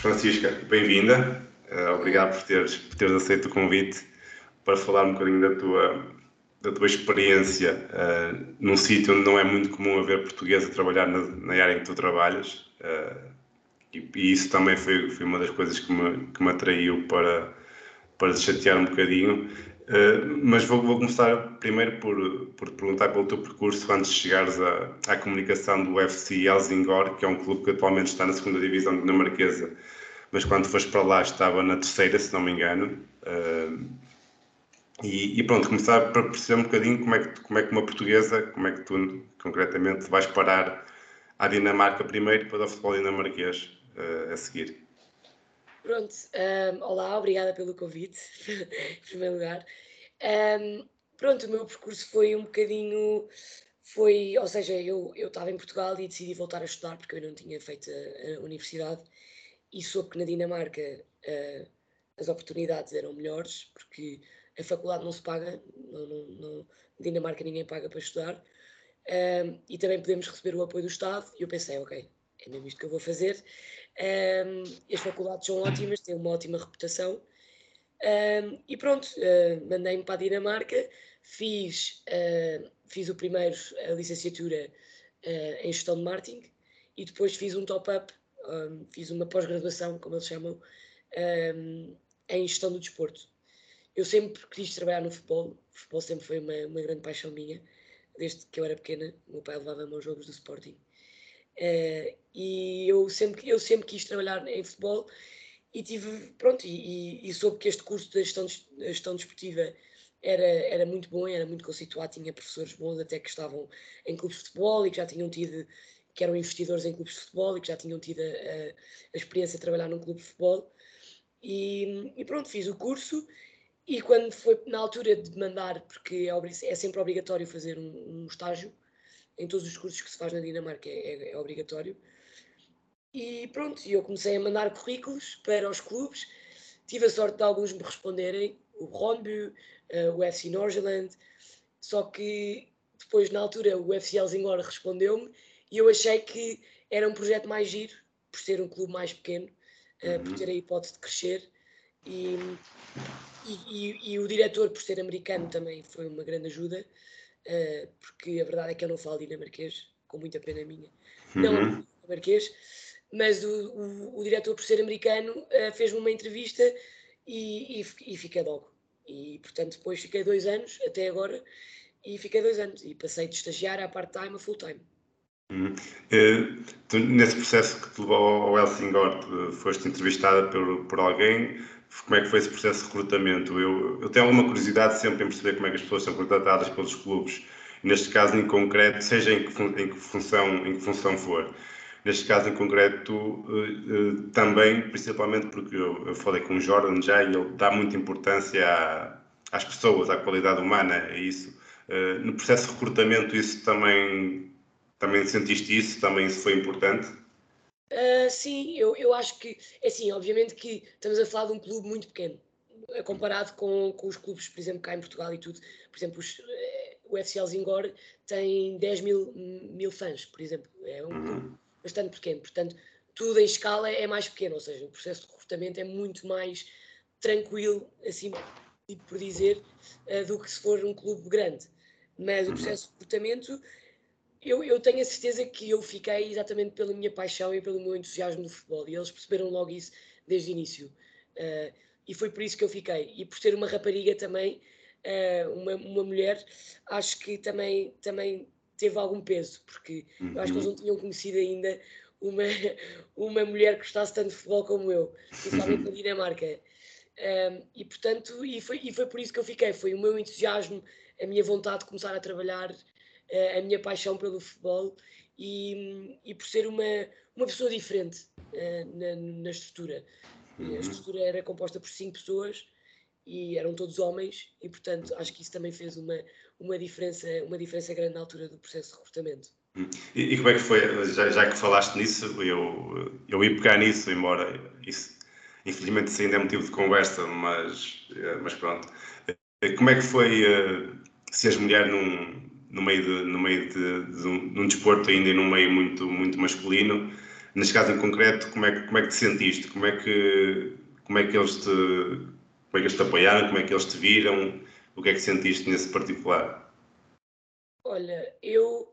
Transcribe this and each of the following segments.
Francisca, bem-vinda. Uh, obrigado por teres, por teres aceito o convite para falar um bocadinho da tua, da tua experiência uh, num sítio onde não é muito comum haver português a trabalhar na, na área em que tu trabalhas. Uh, e, e, isso também foi, foi uma das coisas que me, que me atraiu para, para te chatear um bocadinho. Uh, mas vou, vou, começar primeiro por, por te perguntar pelo teu percurso antes de chegares à, à comunicação do UFC Helsingor, que é um clube que atualmente está na segunda divisão dinamarquesa, mas quando foste para lá estava na terceira, se não me engano. Uh, e, e, pronto, começar para perceber um bocadinho como é, que, como é que uma portuguesa, como é que tu concretamente vais parar à Dinamarca primeiro depois ao futebol dinamarquês uh, a seguir. Pronto, um, olá, obrigada pelo convite, em primeiro lugar. Um, pronto, o meu percurso foi um bocadinho, foi, ou seja, eu, estava em Portugal e decidi voltar a estudar porque eu não tinha feito a, a universidade e soube que na Dinamarca uh, as oportunidades eram melhores porque a faculdade não se paga, não, não, não, na Dinamarca ninguém paga para estudar, um, e também podemos receber o apoio do Estado, e eu pensei, ok, é mesmo isto que eu vou fazer. Um, as faculdades são ótimas, têm uma ótima reputação, um, e pronto, uh, mandei-me para a Dinamarca, fiz, uh, fiz o primeiro, a licenciatura uh, em gestão de marketing, e depois fiz um top-up, fiz uma pós-graduação, como eles chamam, em gestão do desporto eu sempre quis trabalhar no futebol, o futebol sempre foi uma, uma grande paixão minha, desde que eu era pequena, o meu pai levava-me aos jogos do Sporting. E eu sempre, eu sempre quis trabalhar em futebol e tive, pronto, e, e, e soube que este curso de gestão, gestão desportiva era, era muito bom, era muito conceituado, tinha professores bons até que estavam em clubes de futebol e que já tinham tido, que eram investidores em clubes de futebol e que já tinham tido a, a, a experiência de trabalhar num clube de futebol. E, e, pronto, fiz o curso e quando foi na altura de mandar, porque é, é sempre obrigatório fazer um, um, estágio, em todos os cursos que se faz na Dinamarca é, é, é obrigatório. E pronto, eu comecei a mandar currículos para os clubes. Tive a sorte de alguns me responderem, o Ronbu, uh, o FC Norgeland, só que depois, na altura, o UFC Helsingor respondeu-me e eu achei que era um projeto mais giro, por ser um clube mais pequeno, uh, uhum. por ter a hipótese de crescer. E, e, e, o diretor, por ser americano, também foi uma grande ajuda, uh, porque a verdade é que eu não falo dinamarquês, com muita pena minha. Uhum. Não dinamarquês, mas o, o, o, diretor, por ser americano, uh, fez-me uma entrevista e, e, fiquei logo. E, portanto, depois fiquei dois anos, até agora, e fiquei dois anos. E passei de estagiário a part-time a full-time. Uhum. Uh, nesse processo que te levou ao Helsingor, foste entrevistada por, por alguém como é que foi esse processo de recrutamento? Eu, eu tenho alguma curiosidade sempre em perceber como é que as pessoas são contratadas pelos clubes, neste caso em concreto, seja em que, em que função, em que função for. Neste caso em concreto, uh, uh, também, principalmente porque eu, eu, falei com o Jordan já e ele dá muita importância à, às pessoas, à qualidade humana, é isso. Uh, no processo de recrutamento, isso também, também sentiste isso? Também isso foi importante? Uh, sim, eu, eu acho que, é assim, obviamente que estamos a falar de um clube muito pequeno, eh, comparado com, com os clubes, por exemplo, cá em Portugal e tudo. Por exemplo, os, eh, o FC Helsingor tem 10 mil, mil fãs, por exemplo. É um clube uhum. Bastante pequeno. Portanto, tudo em escala é mais pequeno, ou seja, o processo de recrutamento é muito mais tranquilo, assim por dizer, uh, do que se for um clube grande. Mas o processo de recrutamento eu, eu tenho a certeza que eu fiquei exatamente pela minha paixão e pelo meu entusiasmo no futebol e eles perceberam logo isso desde o início. Uh, e foi por isso que eu fiquei. E por ser uma rapariga também, uh, uma, uma mulher, acho que também, também teve algum peso, porque uhum. eu acho que eles não tinham conhecido ainda uma, uma mulher que gostasse tanto de futebol como eu, principalmente na Dinamarca. Um, e portanto, e foi, e foi por isso que eu fiquei, foi o meu entusiasmo, a minha vontade de começar a trabalhar a minha paixão pelo futebol e, e por ser uma, uma pessoa diferente uh, na, na, estrutura. Uhum. A estrutura era composta por cinco pessoas e eram todos homens e portanto acho que isso também fez uma, uma, diferença, uma diferença grande na altura do processo de recrutamento. Uhum. E, e como é que foi, já, já, que falaste nisso, eu, eu ia pegar nisso, embora isso infelizmente isso ainda é motivo de conversa, mas, eh, mas pronto. Eh, como é que foi se as mulheres num, no meio de, no meio de, de, um, de um desporto ainda e num meio muito, muito masculino. neste caso em concreto, como é que, como é que te sentiste? Como é que, como é que eles te, como é que eles te apoiaram? Como é que eles te viram? O que é que sentiste nesse particular? Olha, eu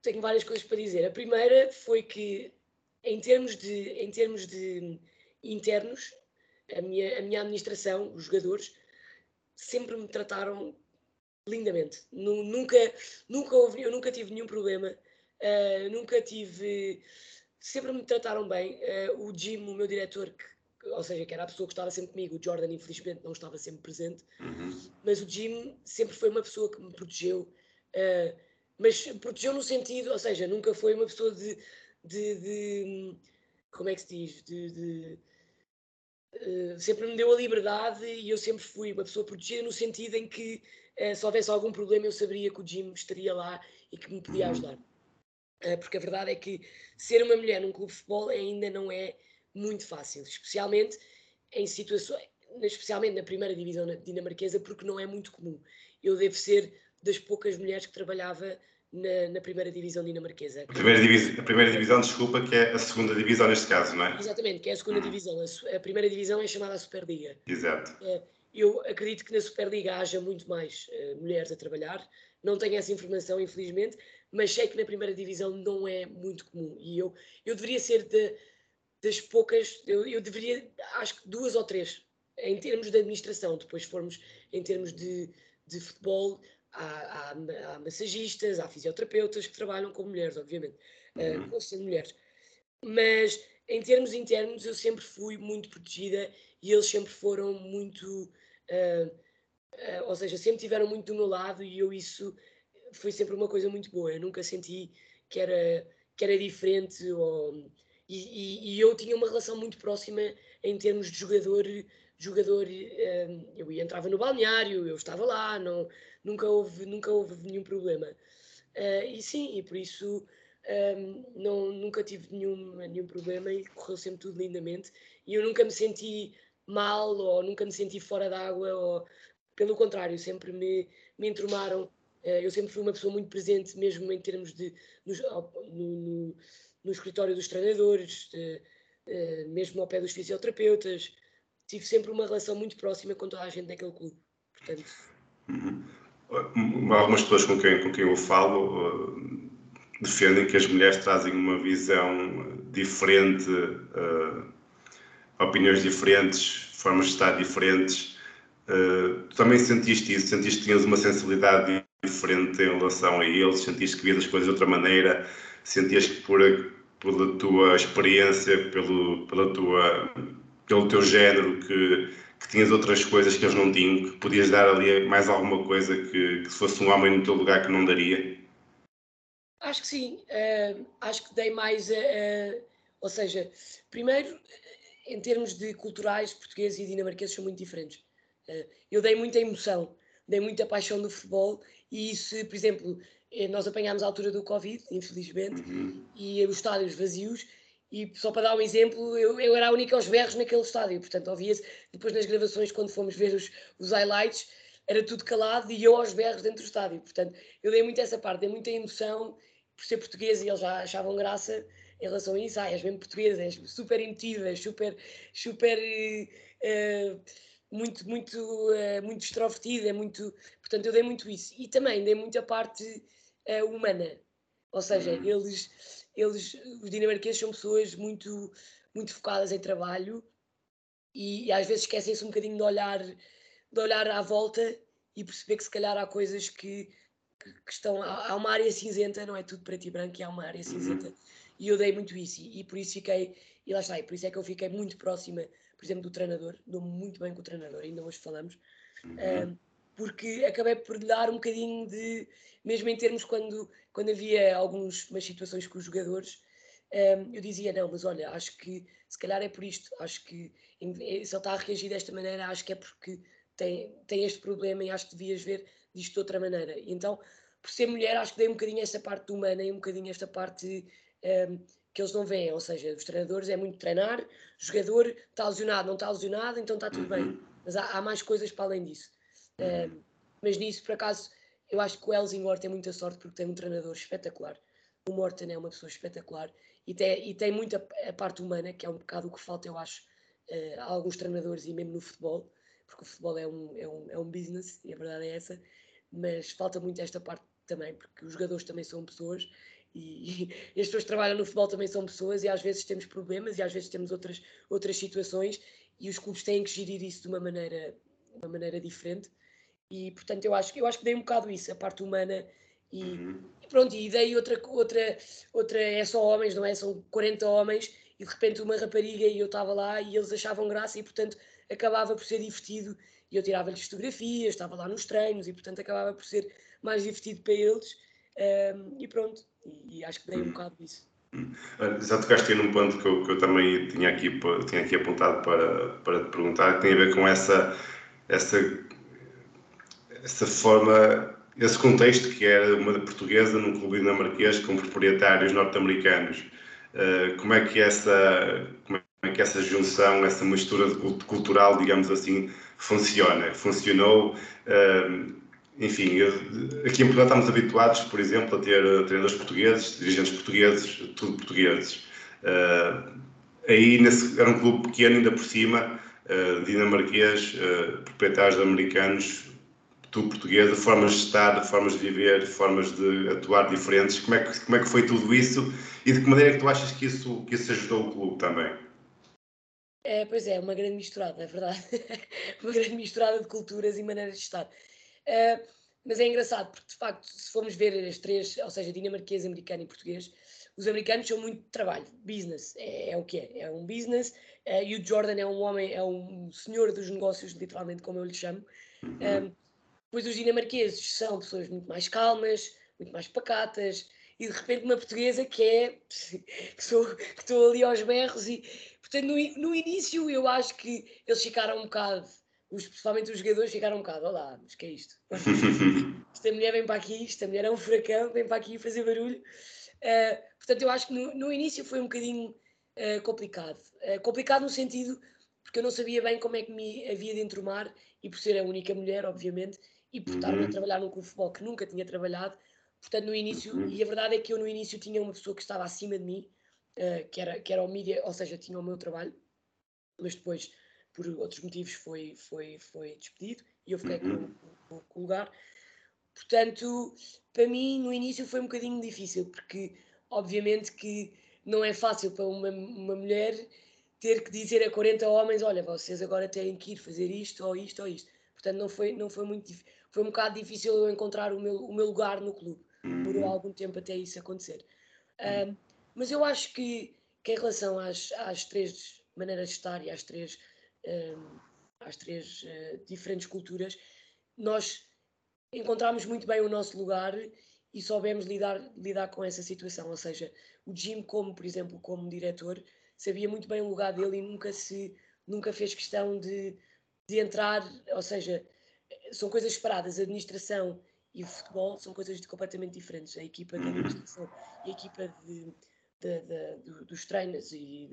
tenho várias coisas para dizer. A primeira foi que, em termos de, em termos de internos, a minha, a minha administração, os jogadores, sempre me trataram lindamente. Nunca, nunca houve, eu nunca tive nenhum problema, uh, nunca tive. Sempre me trataram bem. Uh, o Jim, o meu diretor, que, ou seja, que era a pessoa que estava sempre comigo, o Jordan, infelizmente, não estava sempre presente, uhum. mas o Jim sempre foi uma pessoa que me protegeu. Uh, mas protegeu no sentido, ou seja, nunca foi uma pessoa de. de, de como é que se diz? de, de Uh, sempre me deu a liberdade e eu sempre fui uma pessoa protegida no sentido em que uh, se houvesse algum problema eu saberia que o Jim estaria lá e que me podia uhum. ajudar. Uh, porque a verdade é que ser uma mulher num clube de futebol ainda não é muito fácil, especialmente em situações, especialmente na primeira divisão dinamarquesa, porque não é muito comum. Eu devo ser das poucas mulheres que trabalhava na, na, primeira divisão dinamarquesa. A primeira, divisão, a primeira divisão, desculpa, que é a segunda divisão neste caso, não é? Exatamente, que é a segunda uhum. divisão. A, a, primeira divisão é chamada a Superliga. Exato. Uh, eu acredito que na Superliga haja muito mais uh, mulheres a trabalhar. Não tenho essa informação, infelizmente, mas sei que na primeira divisão não é muito comum. E eu, eu deveria ser de, das poucas, eu, eu deveria, acho que duas ou três, em termos de administração, depois formos em termos de, de futebol, há, há, há, massagistas, há fisioterapeutas que trabalham com mulheres, obviamente, eh, uhum. uh, sendo mulheres. Mas em termos internos eu sempre fui muito protegida e eles sempre foram muito, uh, uh, ou seja, sempre tiveram muito do meu lado e eu isso foi sempre uma coisa muito boa. Eu nunca senti que era, que era diferente ou, e, e, e eu tinha uma relação muito próxima em termos de jogador jogador, eu entrava no balneário, eu estava lá, não, nunca houve, nunca houve nenhum problema. Uh, e sim, e por isso um, não, nunca tive nenhum, nenhum problema e correu sempre tudo lindamente. E eu nunca me senti mal ou nunca me senti fora d'água, ou pelo contrário, sempre me, me entromaram. Uh, eu sempre fui uma pessoa muito presente, mesmo em termos de. no, no, no escritório dos treinadores, de, uh, mesmo ao pé dos fisioterapeutas. Tive sempre uma relação muito próxima com toda a gente naquele clube. Portanto. Uhum algumas pessoas com quem, com quem eu falo uh, defendem que as mulheres trazem uma visão diferente, uh, opiniões diferentes, formas de estar diferentes. Uh, tu também sentiste isso? Sentiste que tinhas uma sensibilidade diferente em relação a eles? Sentiste que vias as coisas de outra maneira? Sentias que por, pela tua experiência, pelo, pela tua, pelo teu género, que que tinhas outras coisas que eles não tinham, que podias dar ali mais alguma coisa que, que se fosse um homem no teu lugar que não daria? Acho que sim. Uh, acho que dei mais. Uh, ou seja, primeiro, em termos de culturais, portugueses e dinamarqueses são muito diferentes. Uh, eu dei muita emoção, dei muita paixão do futebol e isso, por exemplo, nós apanhámos a altura do Covid, infelizmente, uhum. e os estádios vazios e só para dar um exemplo, eu, eu era a única aos berros naquele estádio, portanto, ouvia-se depois nas gravações, quando fomos ver os, os highlights, era tudo calado e eu aos berros dentro do estádio. Portanto, eu dei muito essa parte, dei muita emoção por ser português e eles já achavam graça em relação a isso. Ah, és mesmo português, és super emotiva, super, super uh, muito, muito, uh, muito extrovertida, muito. Portanto, eu dei muito isso. E também dei muita parte uh, humana. Ou seja, uhum. eles eles, os dinamarqueses são pessoas muito, muito focadas em trabalho e, e às vezes esquecem-se um bocadinho de olhar, de olhar à volta e perceber que se calhar há coisas que, que, que estão. Há, há, uma área cinzenta, não é tudo preto e branco, e há uma área uhum. cinzenta. E eu dei muito isso, e, e, por isso fiquei, e lá está, e por isso é que eu fiquei muito próxima, por exemplo, do treinador, dou-me muito bem com o treinador, ainda hoje falamos. Uhum. Um, porque acabei por lhe dar um bocadinho de, mesmo em termos quando, quando havia algumas situações com os jogadores, um, eu dizia, não, mas olha, acho que se calhar é por isto, acho que se ele está a reagir desta maneira, acho que é porque tem, tem este problema e acho que devias ver disto de outra maneira. E então, por ser mulher, acho que dei um bocadinho essa parte humana e um bocadinho esta parte um, que eles não veem, ou seja, os treinadores é muito treinar, jogador está lesionado, não está lesionado, então está tudo bem. Uhum. Mas há, há mais coisas para além disso. Mas nisso, por acaso, eu acho que o Helsingor tem muita sorte porque tem um treinador espetacular. o Morton é uma pessoa espetacular e tem, e tem muita a parte humana, que é um bocado o que falta, eu acho, uh, a alguns treinadores e mesmo no futebol, porque o futebol é um, é um, é um business, e a verdade é essa, mas falta muito esta parte também, porque os jogadores também são pessoas e, e, as pessoas que trabalham no futebol também são pessoas e às vezes temos problemas e às vezes temos outras, outras situações e os clubes têm que gerir isso de uma maneira, de uma maneira diferente e portanto eu acho, eu acho que dei um bocado isso, a parte humana e, uhum. e pronto, e dei outra, outra, outra, é só homens, não é? São 40 homens e de repente uma rapariga e eu estava lá e eles achavam graça e portanto acabava por ser divertido e eu tirava-lhes fotografias, estava lá nos treinos e portanto acabava por ser mais divertido para eles um, e pronto, e, e, acho que dei um uhum. bocado disso. Uhum. Já tocaste num ponto que eu, que eu também tinha aqui, tinha aqui apontado para, para te perguntar, que tem a ver com essa, essa, essa forma esse contexto que era uma portuguesa num clube dinamarquês com proprietários norte-americanos. Uh, como é que essa como é que essa junção, essa mistura cultural, digamos assim, funciona? Funcionou? Uh, enfim, aqui em Portugal estamos habituados, por exemplo, a ter treinadores portugueses, dirigentes portugueses, tudo portugueses. Uh, aí nesse, era um clube pequeno ainda por cima, dinamarquês, proprietários americanos, tu portuguesa, formas de estar, formas de viver, formas de atuar diferentes. Como é que, como é que foi tudo isso e de que maneira é que tu achas que isso, que isso ajudou o clube também? É, pois é, uma grande misturada, é verdade. uma grande misturada de culturas e maneiras de estar. Uh, mas é engraçado, porque de facto, se formos ver as três, ou seja, dinamarquês, americano e português, os americanos são muito de trabalho, business, é, é o que é, é um business, uh, e o Jordan é um homem, é um senhor dos negócios, literalmente, como eu lhe chamo. Uhum. Pois os dinamarqueses são pessoas muito mais calmas, muito mais pacatas, e de repente uma portuguesa que é que, sou, que estou ali aos berros e portanto no, no início eu acho que eles ficaram um bocado os, principalmente os jogadores ficaram um bocado, olá, mas que é isto? esta mulher vem para aqui, esta mulher é um furacão, vem para aqui fazer barulho. Uh, portanto, eu acho que no, no início foi um bocadinho uh, complicado. Uh, complicado no sentido porque eu não sabia bem como é que me havia de entromar e por ser a única mulher, obviamente, e por estar a uhum. trabalhar num clube de futebol que nunca tinha trabalhado. Portanto, no início, uhum. e a verdade é que eu no início tinha uma pessoa que estava acima de mim, uh, que, era, que era o mídia, ou seja, tinha o meu trabalho, mas depois, por outros motivos, foi, foi, foi despedido e eu fiquei uhum. com, com o lugar. Portanto, para mim, no início foi um bocadinho difícil, porque obviamente que não é fácil para uma, uma mulher ter que dizer a 40 homens: olha, vocês agora têm que ir fazer isto ou isto ou isto. Portanto, não foi, não foi muito foi um bocado difícil eu encontrar o meu, o meu lugar no clube. Demorou uhum. algum tempo até isso acontecer. Um, mas eu acho que, que em relação às, às três maneiras de estar e às três, um, às três uh, diferentes culturas, nós encontramos muito bem o nosso lugar e soubemos lidar, lidar com essa situação. Ou seja, o Jim, como por exemplo, como diretor, sabia muito bem o lugar dele e nunca se nunca fez questão de, de entrar, ou seja, são coisas separadas. Administração e futebol são coisas completamente diferentes. A equipa de uhum. administração e a equipa de, de, de, dos treinos e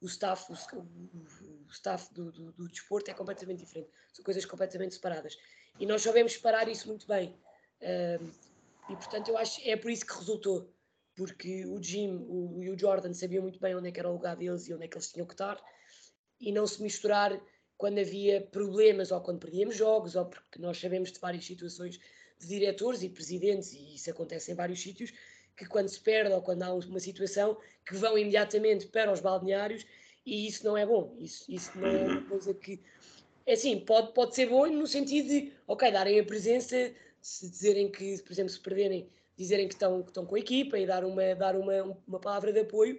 o staff, o, o, staff do, do, do, desporto é completamente diferente. São coisas completamente separadas. E nós sabemos separar isso muito bem. Um, e portanto eu acho é por isso que resultou. Porque o Jim o, e o Jordan sabiam muito bem onde é era o lugar deles e onde é que eles tinham que estar. E não se misturar quando havia problemas ou quando perdíamos jogos, ou porque nós sabemos de várias situações de diretores e presidentes, e isso acontece em vários sítios, que quando se perde ou quando há uma situação, que vão imediatamente para os balneários, e isso não é bom. Isso, isso não é uma coisa que. É assim, pode, pode ser bom no sentido de, ok, darem a presença, se dizerem que, por exemplo, se perderem, dizerem que estão, que estão com a equipa e dar uma, dar uma, uma palavra de apoio,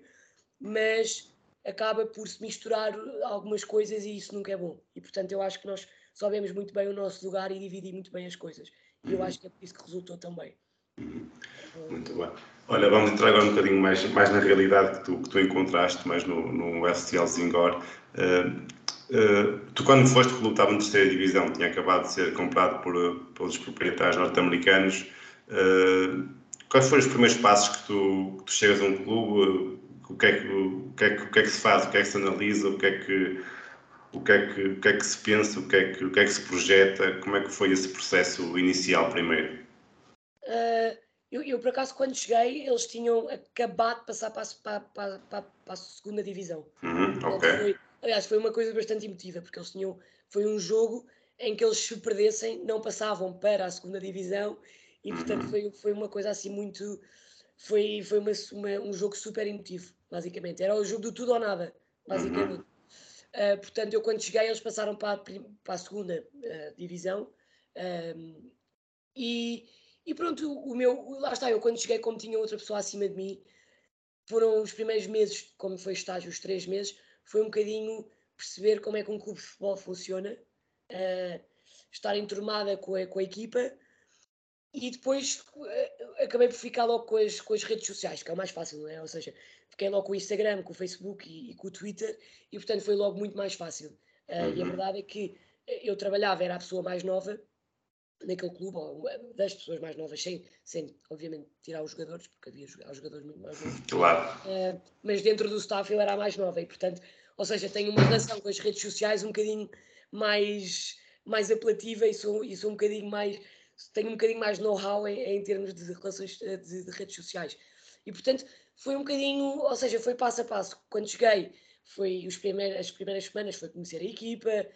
mas acaba por se misturar algumas coisas e isso nunca é bom. E portanto eu acho que nós sabemos muito bem o nosso lugar e dividir muito bem as coisas. E eu uhum. acho que é por isso que resultou também. Uhum. Muito bem. Olha, vamos entrar agora um bocadinho mais, mais na realidade que tu, que tu encontraste, mais no, no STL Zingor. Uh, uh, tu, quando foste, o clube estava em terceira divisão, tinha acabado de ser comprado por, pelos proprietários norte-americanos. Uh, quais foram os primeiros passos que tu, que tu chegas a um clube? O que, é que, o, que é que, o que é que se faz, o que é que se analisa, o que é que, o que, é que, o que, é que se pensa, o que, é que, o que é que se projeta, como é que foi esse processo inicial primeiro? Uh, eu, eu, por acaso, quando cheguei, eles tinham acabado de passar para a, para, para, para a segunda divisão. Uhum, ok. Foi, aliás, foi uma coisa bastante emotiva, porque eles tinham. Foi um jogo em que eles se perdessem, não passavam para a segunda divisão, e portanto uhum. foi, foi uma coisa assim muito. Foi, foi uma, uma, um jogo super emotivo, basicamente. Era o jogo do tudo ou nada, basicamente. Uhum. Uh, portanto, eu quando cheguei, eles passaram para a, para a segunda uh, divisão. Um, e, e pronto, o meu, lá está, eu quando cheguei, como tinha outra pessoa acima de mim, foram os primeiros meses, como foi estágio, os três meses, foi um bocadinho perceber como é que um clube de futebol funciona, uh, estar enturmada com a, com a equipa e depois uh, acabei por ficar logo com as, com as redes sociais, que é o mais fácil, não é? Ou seja, fiquei logo com o Instagram, com o Facebook e, e com o Twitter e portanto foi logo muito mais fácil. Uh, uhum. E a uhum. verdade é que eu trabalhava, era a pessoa mais nova naquele clube, ou das pessoas mais novas, sem, sem obviamente tirar os jogadores, porque havia jogadores muito mais novos. Claro. Uh, mas dentro do staff eu era a mais nova e, portanto, ou seja, tenho uma relação com as redes sociais um bocadinho mais, mais apelativa e sou, e sou um bocadinho mais. Tenho um bocadinho mais know-how em, em, termos de relações de, de redes sociais. E, portanto, foi um bocadinho, ou seja, foi passo a passo. Quando cheguei, foi os primeiros, as primeiras semanas foi conhecer a equipa,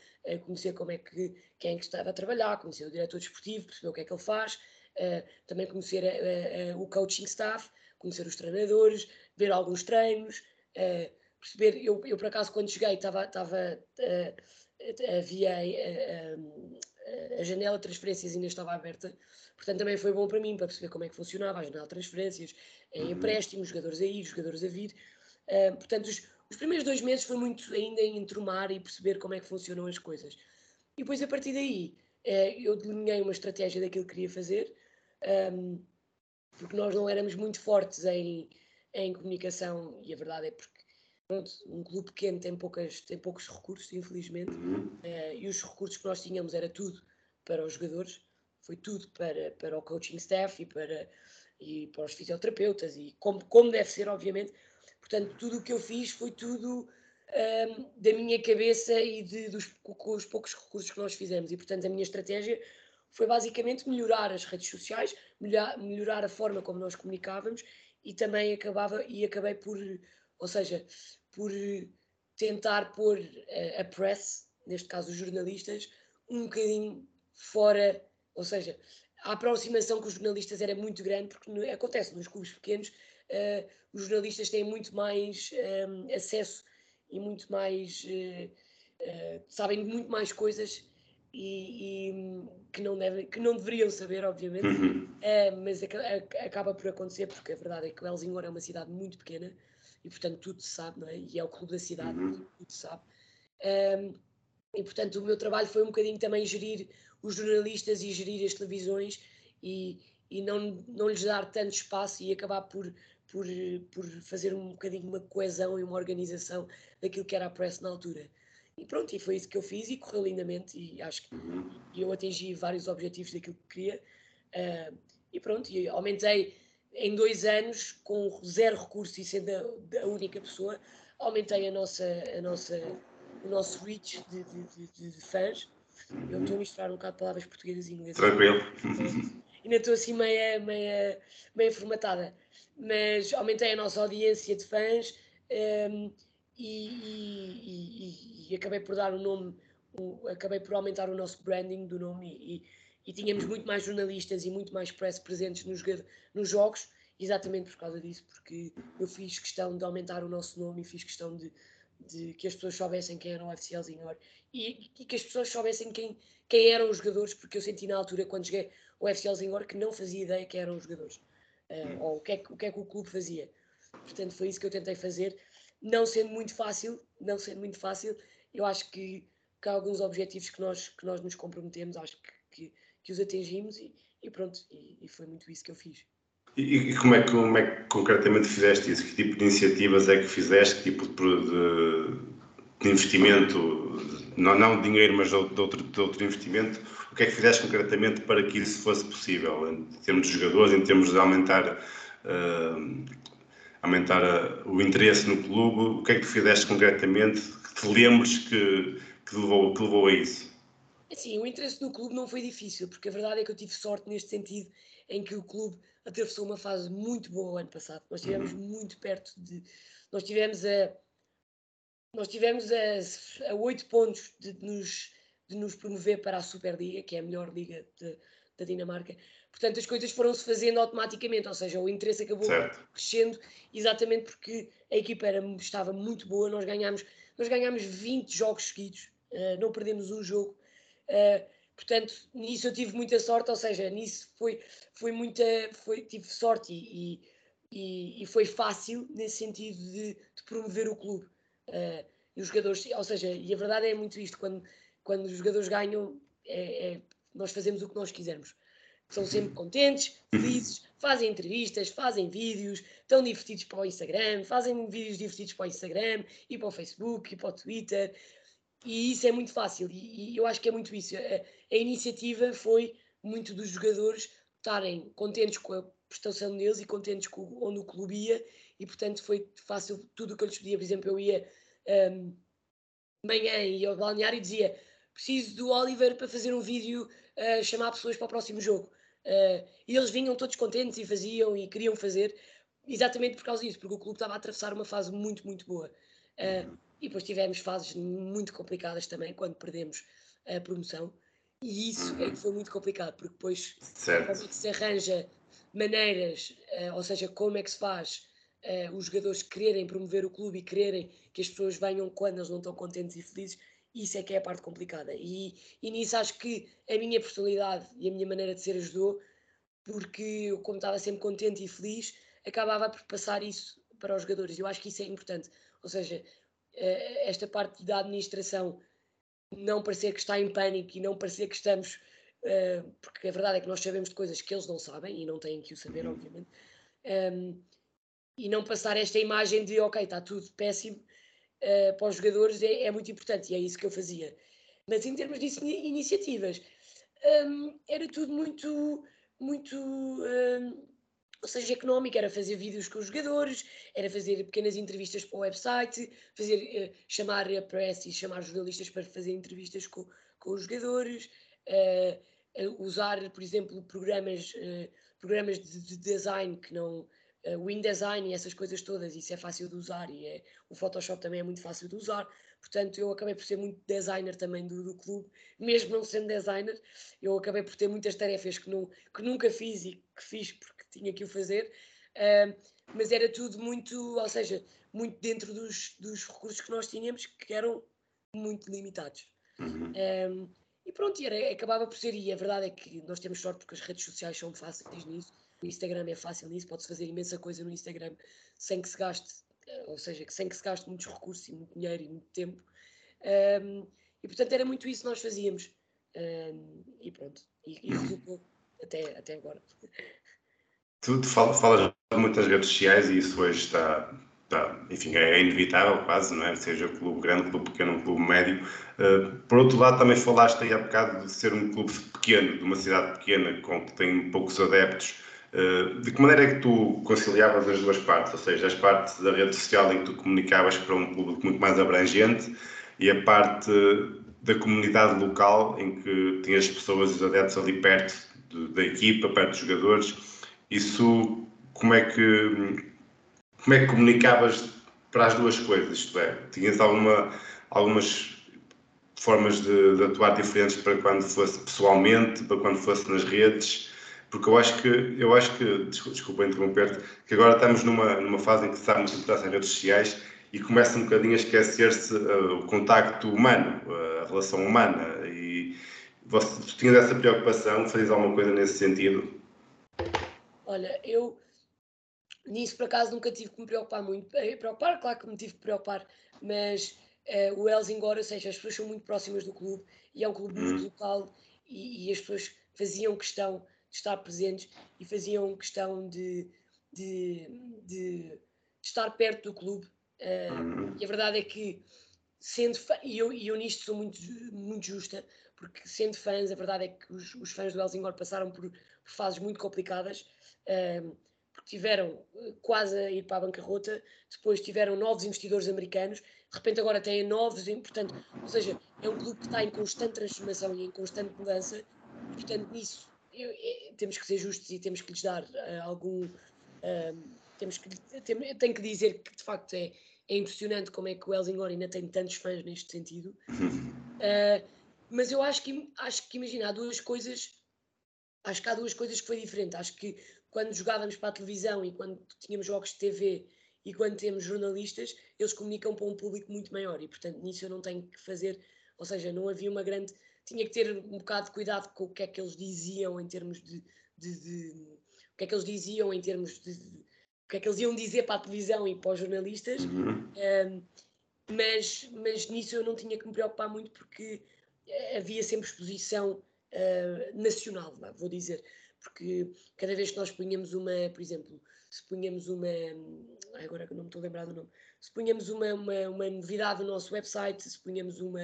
conhecer como é que, quem é que estava a trabalhar, conhecer o diretor desportivo, perceber o que é que ele faz, também conhecer a, a, o coaching staff, conhecer os treinadores, ver alguns treinos, perceber, eu, eu por acaso quando cheguei estava, estava havia a, janela de transferências ainda estava aberta, portanto também foi bom para mim, para perceber como é que funcionava a janela de transferências, em uhum. empréstimos, jogadores a ir, jogadores a vir, portanto os, os primeiros dois meses foi muito ainda em entromar e perceber como é que funcionam as coisas. E depois, a partir daí, eh, eu delineei uma estratégia daquilo que queria fazer, um, porque nós não éramos muito fortes em, em comunicação, e a verdade é porque pronto, um clube pequeno tem, poucas, tem poucos recursos, infelizmente, uh, e os recursos que nós tínhamos era tudo para os jogadores, foi tudo para, para o coaching staff e para, e para os fisioterapeutas, e como, como deve ser, obviamente, Portanto, tudo o que eu fiz foi tudo um, da minha cabeça e de, dos com os poucos recursos que nós fizemos. E, portanto, a minha estratégia foi basicamente melhorar as redes sociais, melhorar, melhorar a forma como nós comunicávamos e também acabava e acabei por, ou seja, por tentar pôr a, a press, neste caso os jornalistas, um bocadinho fora, ou seja, a aproximação com os jornalistas era muito grande, porque acontece nos clubes pequenos, uh, os jornalistas têm muito mais um, ehm, acesso e muito mais. Uh, uh, sabem muito mais coisas e, e, que, não deve, que não deveriam saber, obviamente, uhum. mas acaba por acontecer, porque a verdade é que o Elzinhor é uma cidade muito pequena e, portanto, tudo se sabe, não é? E é o clube da cidade, uhum. tudo se sabe. Um, e, portanto, o meu trabalho foi um bocadinho também gerir os jornalistas e gerir as televisões e, e não, não lhes dar tanto espaço e acabar por, por, por fazer um bocadinho uma coesão e uma organização daquilo que era a press na altura. E pronto, e foi isso que eu fiz e correu lindamente e acho que uhum. eu atingi vários objetivos daquilo que queria. Uh, e pronto, e aumentei em dois anos, com zero recurso e sendo a, a única pessoa, aumentei a nossa, a nossa, o nosso reach de, de, de, de fãs. Eu estou a misturar um bocado de palavras portuguesas e inglesas. Tranquilo. Ainda estou assim meia, meia, meia formatada mas aumentei a nossa audiência de fãs um, e, e, e, e, acabei por dar o nome, o, acabei por aumentar o nosso branding do nome e, tínhamos muito mais jornalistas e muito mais press presentes nos, nos jogos, exatamente por causa disso, porque eu fiz questão de aumentar o nosso nome e fiz questão de, de que as pessoas soubessem quem era o FC Elzinhor e, e, que as pessoas soubessem quem, quem eram os jogadores, porque eu senti na altura, quando cheguei ao FC Elzinhor, que não fazia ideia quem eram os jogadores uh, ou o que, é que, o que é que o clube fazia. Portanto, foi isso que eu tentei fazer, não sendo muito fácil, não sendo muito fácil, eu acho que, que há alguns objetivos que nós, que nós nos comprometemos, acho que, que, os atingimos e, e pronto, e, e, foi muito isso que eu fiz. E, e, como, é que, como é que concretamente fizeste isso? Que tipo de iniciativas é que fizeste? Que tipo de, de investimento, não, não dinheiro, mas de outro, de outro investimento? o que é que fizeste concretamente para que isso fosse possível, em termos de jogadores, em termos de aumentar, uh, aumentar uh, o interesse no clube? O que é que tu fizeste concretamente que te lembres que, que, levou, que levou a isso? Sim, o interesse no clube não foi difícil, porque a verdade é que eu tive sorte neste sentido, em que o clube, atravessou uma fase muito boa o ano passado. Nós estivemos uhum. muito perto de. Nós tivemos a. Nós tivemos a, 8 pontos de nos, de nos promover para a Superliga, que é a melhor liga de, da Dinamarca. Portanto, as coisas foram-se fazendo automaticamente, ou seja, o interesse acabou certo. crescendo exatamente porque a equipa era, estava muito boa. Nós ganhámos, nós ganhámos 20 jogos seguidos, uh, não perdemos um jogo. Uh, portanto, nisso eu tive muita sorte, ou seja, nisso foi, foi muita, foi, tive sorte e, e, e foi fácil nesse sentido de, de promover o clube. Uh, e os jogadores, ou seja, e a verdade é muito isto, quando, quando os jogadores ganham, é, é, nós fazemos o que nós quisermos são sempre contentes, felizes, fazem entrevistas, fazem vídeos, estão divertidos para o Instagram, fazem vídeos divertidos para o Instagram e para o Facebook e para o Twitter. E isso é muito fácil e, e eu acho que é muito isso. A, a, iniciativa foi muito dos jogadores estarem contentes com a prestação deles e contentes com onde o clube ia e portanto foi fácil tudo o que eu lhes pedia. Por exemplo, eu ia um, manhã ia ao balneário e dizia preciso do Oliver para fazer um vídeo uh, chamar pessoas para o próximo jogo. Uh, e eles vinham todos contentes e faziam e queriam fazer, exatamente por causa disso, porque o clube estava a atravessar uma fase muito, muito boa. Uh, e depois tivemos fases muito complicadas também, quando perdemos a promoção. E isso é que foi muito complicado, porque depois como é que se arranja maneiras, uh, ou seja, como é que se faz uh, os jogadores quererem promover o clube e quererem que as pessoas venham quando eles não estão contentes e felizes, isso é que é a parte complicada. E, e nisso acho que a minha personalidade e a minha maneira de ser ajudou, porque eu, como estava sempre contente e feliz, acabava por passar isso para os jogadores. Eu acho que isso é importante. Ou seja, eh, esta parte da administração não parecer que está em pânico e não parecer que estamos. Eh, porque a verdade é que nós sabemos de coisas que eles não sabem e não têm que o saber, uhum. obviamente. Um, e não passar esta imagem de ok, está tudo péssimo, uh, para os jogadores é, é, muito importante e é isso que eu fazia. Mas em termos de iniciativas, um, era tudo muito, muito, um, ou seja, económico, era fazer vídeos com os jogadores, era fazer pequenas entrevistas para o website, fazer, uh, chamar a press e chamar jornalistas para fazer entrevistas com, com os jogadores, uh, usar, por exemplo, programas, programas de, de design que não uh, o InDesign e essas coisas todas, isso é fácil de usar e é, o Photoshop também é muito fácil de usar. Portanto, eu acabei por ser muito designer também do, do clube, mesmo não sendo designer, eu acabei por ter muitas tarefas que, não, que nunca fiz e que fiz porque tinha que o fazer, uh, mas era tudo muito, ou seja, muito dentro dos, dos recursos que nós tínhamos, que eram muito limitados. Uhum. Um, e pronto, era, acabava por ser, e a verdade é que nós temos sorte porque as redes sociais são fáceis nisso, o Instagram é fácil nisso, pode-se fazer imensa coisa no Instagram sem que se gaste, eh, ou seja, sem que se gaste muitos recursos e muito dinheiro e muito tempo. Um, e portanto era muito isso que nós fazíamos. Um, e pronto, e, e resultou até, até agora. Tu, tu falas, muito nas redes sociais e isso hoje está, enfim, é inevitável quase, não é? Seja clube grande, clube pequeno, clube médio. Uh, por outro lado, também falaste aí há bocado de ser um clube pequeno, de uma cidade pequena, com que tem poucos adeptos. Eh, de que maneira é que tu conciliavas as duas partes? Ou seja, as partes da rede social em que tu comunicavas para um público muito mais abrangente e a parte da comunidade local em que tinhas pessoas e os adeptos ali perto de, da equipa, perto dos jogadores. Isso, como é que, como é que comunicavas para as duas coisas? Isto é, tinhas alguma, algumas formas de, de atuar diferentes para quando fosse pessoalmente, para quando fosse nas redes? porque eu acho que, eu acho que desculpa interromper-te, que agora estamos numa, numa fase em que se dá muita importância em redes sociais e começa um bocadinho a esquecer-se uh, o contacto humano, uh, a relação humana. E você tinha essa preocupação, fazias alguma coisa nesse sentido? Olha, eu nisso por acaso nunca tive que me preocupar muito. Eh, preocupar, claro que me tive que preocupar, mas uh, o Helsingor, ou seja, as pessoas são muito próximas do clube e é um clube muito hum. local e, e as pessoas faziam questão de estar presentes e faziam questão de, de, de estar perto do clube. Uh, e a verdade é que, sendo fã, e eu, e eu nisto sou muito, muito justa, porque sendo fãs, a verdade é que os, os fãs do Helsingor passaram por, por fases muito complicadas. Porque tiveram quase a ir para a bancarrota, depois tiveram novos investidores americanos, de repente agora têm novos, portanto, ou seja, é um clube que está em constante transformação e em constante mudança, e portanto nisso eu, eu, temos que ser justos e temos que lhes dar uh, algum. Uh, temos que, tem, tenho que dizer que de facto é, é impressionante como é que o Helsingor ainda tem tantos fãs neste sentido. Uh, mas eu acho que, acho que imagina, há duas coisas. Acho que há duas coisas que foi diferente. Acho que quando jogávamos para a televisão e quando tínhamos jogos de TV e quando temos jornalistas, eles comunicam para um público muito maior e, portanto, nisso eu não tenho que fazer, ou seja, não havia uma grande. Tinha que ter um bocado de cuidado com o que é que eles diziam em termos de. de, de o que é que eles diziam em termos de, de. o que é que eles iam dizer para a televisão e para os jornalistas, uhum. um, mas, mas nisso eu não tinha que me preocupar muito porque havia sempre exposição uh, nacional, vou dizer porque cada vez que nós punhamos uma, por exemplo, se punhamos uma, agora que não me estou a lembrar do nome, se punhamos uma, uma, uma novidade no nosso website, se punhamos uma,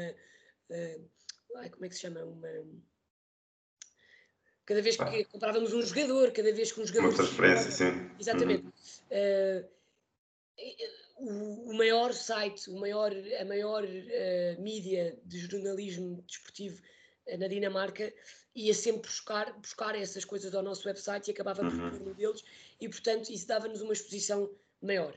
uh, ai, como é que se chama, uma, cada vez que ah. comprávamos um jogador, cada vez que um jogador... Uma transferência, sim. Exatamente. Uhum. Uh, o, o, maior site, o maior, a maior uh, mídia de jornalismo desportivo na Dinamarca ia sempre buscar, buscar essas coisas ao nosso website e acabava por uhum. um deles e, portanto, isso dava-nos uma exposição maior.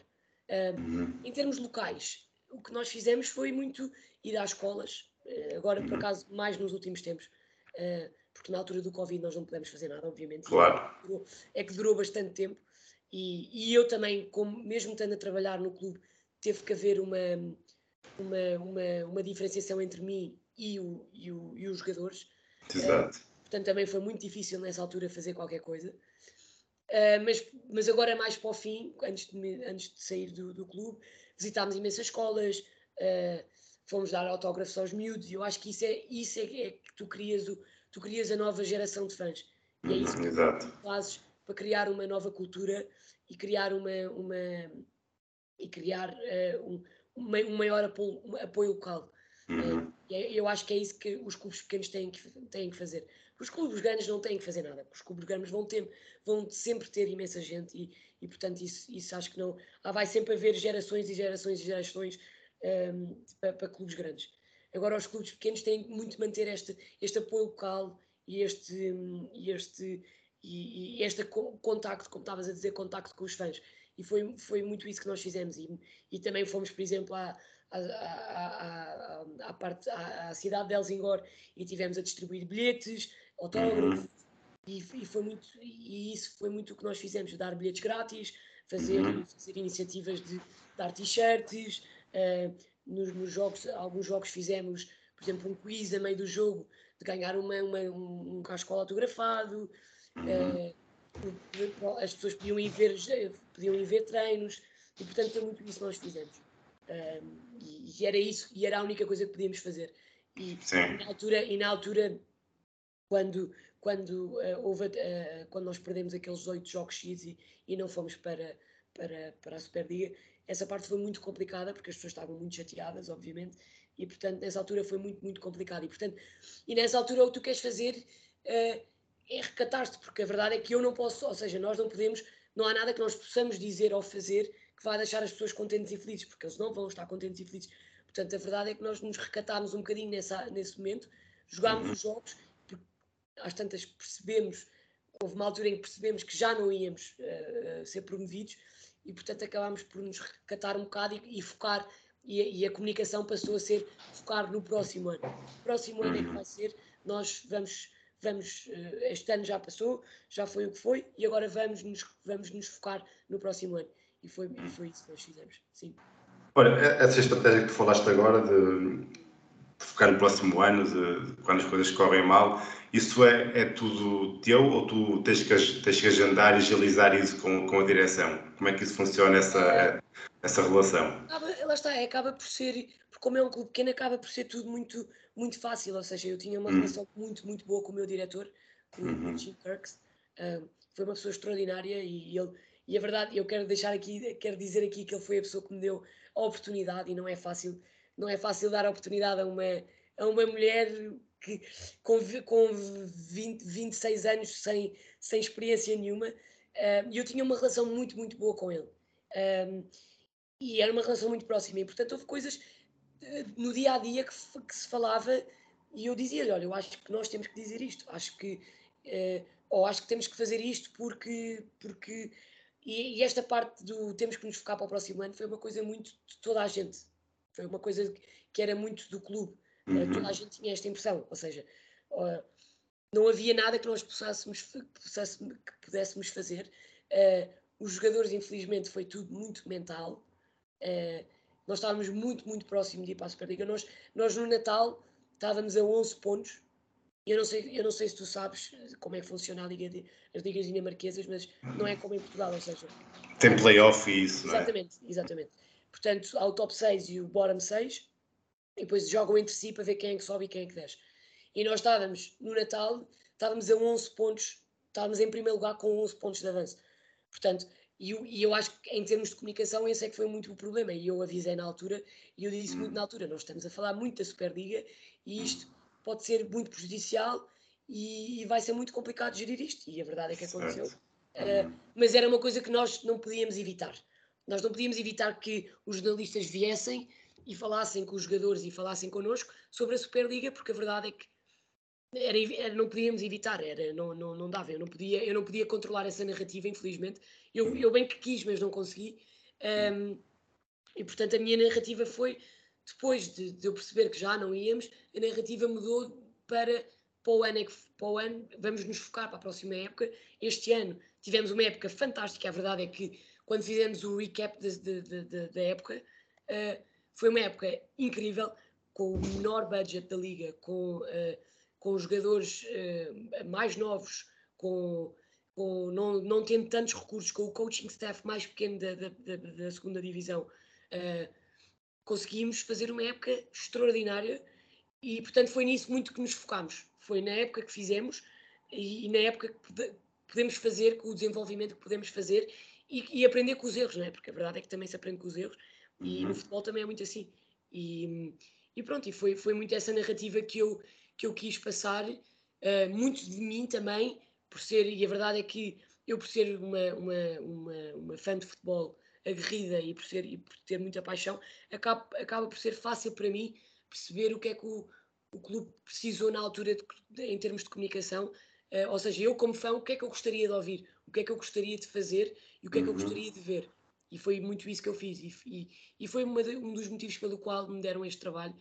Uh, uhum. Em termos locais, o que nós fizemos foi muito ir às escolas, uh, agora, por uhum. acaso, mais nos últimos tempos, uh, porque na altura do Covid nós não pudemos fazer nada, obviamente. Claro. Durou, é que durou bastante tempo e, e eu também, como, mesmo estando a trabalhar no clube, teve que haver uma, uma, uma, uma diferenciação entre mim e, o, e, o, e os jogadores. Exato. Portanto, também foi muito difícil nessa altura fazer qualquer coisa. Uh, mas, mas agora, mais para o fim, antes de, antes de sair do, do clube, visitámos imensas escolas, uh, fomos dar autógrafos aos miúdos, e eu acho que isso é, isso é, é que tu crias, o, tu crias a nova geração de fãs. E é isso que Exato. tu fazes para criar uma nova cultura e criar uma, uma e criar uh, um, um maior apoio, um apoio local. Uhum. É, eu acho que é isso que os clubes pequenos têm que, têm que fazer. Os clubes grandes não têm que fazer nada, os clubes grandes vão, ter, vão sempre ter imensa gente e, e portanto, isso, isso acho que não. Ah, vai sempre haver gerações e gerações e gerações um, para, para, clubes grandes. Agora, os clubes pequenos têm muito manter este, este apoio local e este, este, e, e este contacto, como estavas a dizer, contacto com os fãs. E foi, foi muito isso que nós fizemos. E, e também fomos, por exemplo, à, à, à, à, parte, à, à, cidade de Helsingor e tivemos a distribuir bilhetes, autógrafos, uhum. e, e, foi muito, e isso foi muito o que nós fizemos, dar bilhetes grátis, fazer, uhum. fazer iniciativas de dar t-shirts, uh, nos, nos, jogos, alguns jogos fizemos, por exemplo, um quiz a meio do jogo, de ganhar uma, uma, um, um cascola autografado, uhum. uh, as pessoas podiam ir, ver, podiam ir ver treinos, e portanto foi muito isso que nós fizemos. Um, e, e, era isso, e era a única coisa que podíamos fazer. E, e na altura, e na altura quando, quando, uh, houve, uh, quando nós perdemos aqueles oito jogos X e, e não fomos para, para, para a Superliga, essa parte foi muito complicada, porque as pessoas estavam muito chateadas, obviamente, e portanto nessa altura foi muito, muito complicado. E, portanto, e nessa altura o que tu queres fazer uh, é recatar-te, porque a verdade é que eu não posso, ou seja, nós não podemos, não há nada que nós possamos dizer ou fazer que vai deixar as pessoas contentes e felizes, porque eles não vão estar contentes e felizes. Portanto, a verdade é que nós nos recatámos um bocadinho nessa, nesse momento, jogámos uhum. os jogos, às tantas percebemos, houve uma altura em que percebemos que já não íamos uh, ser promovidos e, portanto, acabámos por nos recatar um bocado e, e focar, e a, e a, comunicação passou a ser focar no próximo ano. O próximo ano é que uhum. vai ser, nós vamos vamos, uh, este ano já passou, já foi o que foi, e agora vamos nos, vamos nos focar no próximo ano. E foi, e foi isso que nós fizemos, sim. Olha, essa estratégia que tu falaste agora de focar no próximo ano, de, quando as coisas correm mal, isso é, é tudo teu ou tu tens que, tens que agendar e agilizar isso com, com a direção? Como é que isso funciona, essa, essa relação? Acaba, lá está, é, acaba por ser, porque como é um clube pequeno, acaba por ser tudo muito, muito fácil, ou seja, eu tinha uma hum. relação muito, muito boa com o meu diretor, com uhum. o Jim Kirks, foi uma pessoa extraordinária e ele e a verdade, eu quero deixar aqui, quero dizer aqui que ele foi a pessoa que me deu a oportunidade e não é fácil, não é fácil dar oportunidade a uma, a uma mulher que com, com 20, 26 anos sem, sem experiência nenhuma. E uh, eu tinha uma relação muito, muito boa com ele. Um, e era uma relação muito próxima. E, portanto, houve coisas uh, no dia a dia que, que se falava e eu dizia-lhe: Olha, eu acho que nós temos que dizer isto. Acho que uh, ou acho que temos que fazer isto porque, porque e, e, esta parte do temos que nos focar para o próximo ano foi uma coisa muito de toda a gente. Foi uma coisa que era muito do clube. Uhum. Toda a gente tinha esta impressão. Ou seja, não havia nada que nós possássemos, que pudéssemos fazer. Uh, os jogadores, infelizmente, foi tudo muito mental. Uh, nós estávamos muito, muito próximo de ir para a Superliga. Nós, nós no Natal estávamos a 11 pontos eu não sei, eu não sei se tu sabes como é que funciona a Liga de, as ligas dinamarquesas, mas não é como em Portugal, ou seja... Tem playoff e isso, não é? Exatamente, exatamente. Portanto, há o top 6 e o bottom 6, e depois jogam entre si para ver quem é que sobe e quem é que desce. E nós estávamos, no Natal, estávamos a 11 pontos, estávamos em primeiro lugar com 11 pontos de avanço. Portanto, e eu, e eu acho que em termos de comunicação esse é que foi muito o problema, e eu avisei na altura, e eu disse muito na altura, nós estamos a falar muito da Superliga, e isto pode ser muito prejudicial e, e, vai ser muito complicado gerir isto. E a verdade é que aconteceu. Uh, mas era uma coisa que nós não podíamos evitar. Nós não podíamos evitar que os jornalistas viessem e falassem com os jogadores e falassem connosco sobre a Superliga, porque a verdade é que era, era, não podíamos evitar, era, não, não, não dava, eu não, podia, eu não podia controlar essa narrativa, infelizmente. Eu, eu bem que quis, mas não consegui. Um, e portanto a minha narrativa foi depois de, de, eu perceber que já não íamos, a narrativa mudou para, para, o ano, para o ano, vamos nos focar para a próxima época. Este ano tivemos uma época fantástica, a verdade é que quando fizemos o recap da época, uh, foi uma época incrível, com o menor budget da liga, com, uh, com jogadores uh, mais novos, com, com não, não tendo tantos recursos, com o coaching staff mais pequeno da, da, da, da segunda divisão. Conseguimos fazer uma época extraordinária e, portanto, foi nisso muito que nos focámos. Foi na época que fizemos e, e na época que podemos fazer, com o desenvolvimento que podemos fazer e, e, aprender com os erros, não é? Porque a verdade é que também se aprende com os erros e uhum. no futebol também é muito assim. E, e pronto, e foi, foi muito essa narrativa que eu, que eu quis passar, uh, muito de mim também, por ser, e a verdade é que eu, por ser uma, uma, uma, uma fã de futebol aguerrida e por, ser, e por ter muita paixão, acaba, acaba por ser fácil para mim perceber o que é que o, o clube precisou na altura de, de, em termos de comunicação. Uh, ou seja, eu como fã, o que é que eu gostaria de ouvir, o que é que eu gostaria de fazer e o que é que eu uhum. gostaria de ver. E foi muito isso que eu fiz. E, e, e foi de, um dos motivos pelo qual me deram este trabalho,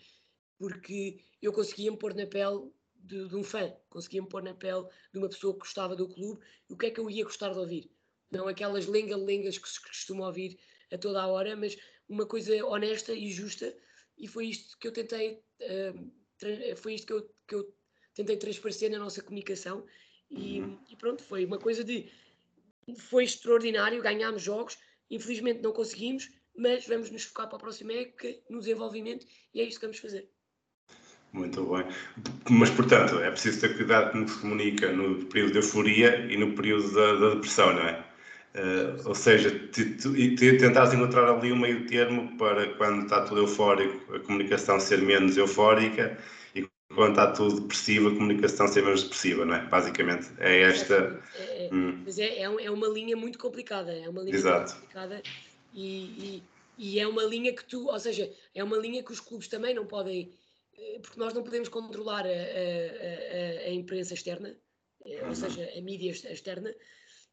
porque eu conseguia me pôr na pele de, de um fã, conseguia me pôr na pele de uma pessoa que gostava do clube e o que é que eu ia gostar de ouvir não aquelas lenga-lengas que se costuma ouvir a toda a hora, mas uma coisa honesta e justa, e foi isto que eu tentei, uh, foi isto que eu, que eu tentei transparecer na nossa comunicação, e, e, pronto, foi uma coisa de, foi extraordinário, ganhámos jogos, infelizmente não conseguimos, mas vamos nos focar para a próxima época no desenvolvimento, e é isto que vamos fazer. Muito bem. Mas, portanto, é preciso ter cuidado como se comunica no período de euforia e no período da, da depressão, não é? Uh, ou seja, tentar encontrar ali um meio termo para quando está tudo eufórico, a comunicação ser menos eufórica quando está tudo depressivo, a comunicação ser menos depressiva, não é? Basicamente, é esta. É, é, hum. Mas é, é, é, uma linha muito complicada, é uma linha Exato. complicada e, e, e, é uma linha que tu, ou seja, é uma linha que os clubes também não podem, eh, porque nós não podemos controlar a, a, a, a imprensa externa, eh, ou uhum. seja, a mídia externa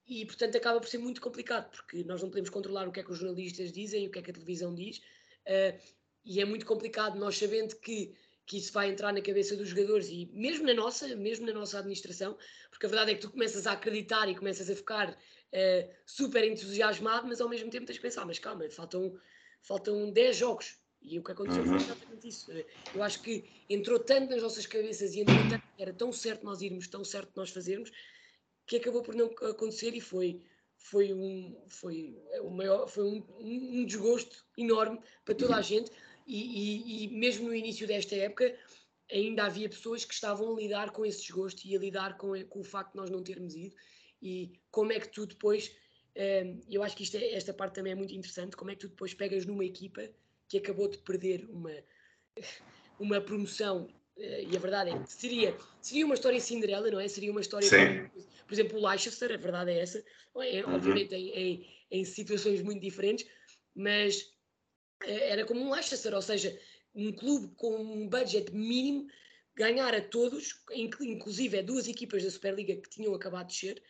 e portanto acaba por ser muito complicado porque nós não podemos controlar o que é que os jornalistas dizem, o que é que a televisão diz, uh, e é muito complicado nós sabendo que, que isso vai entrar na cabeça dos jogadores e mesmo na nossa, mesmo na nossa administração, porque a verdade é que tu começas a acreditar e começas a ficar uh, super entusiasmado, mas ao mesmo tempo tens de pensar, mas calma, faltam, faltam 10 jogos. E o que aconteceu uhum. foi exatamente isso. Eu acho que entrou tanto nas nossas cabeças e entrou tanto, era tão certo nós irmos, tão certo nós fazermos, que acabou por não acontecer e foi foi um foi o maior foi um, um desgosto enorme para toda a gente e, e, e, mesmo no início desta época ainda havia pessoas que estavam a lidar com esse desgosto e a lidar com, com o facto de nós não termos ido e como é que tu depois um, eu acho que isto é, esta parte também é muito interessante como é que tu depois pegas numa equipa que acabou de perder uma uma promoção eh, e a verdade é que seria, seria uma história Cinderela, não é? Seria uma história, como, por exemplo, o Leicester, a verdade é essa, é, uhum. obviamente em, em, em, situações muito diferentes, mas era como um Leicester, ou seja, um clube com um budget mínimo ganhar a todos, inclusive a duas equipas da Superliga que tinham acabado de ser,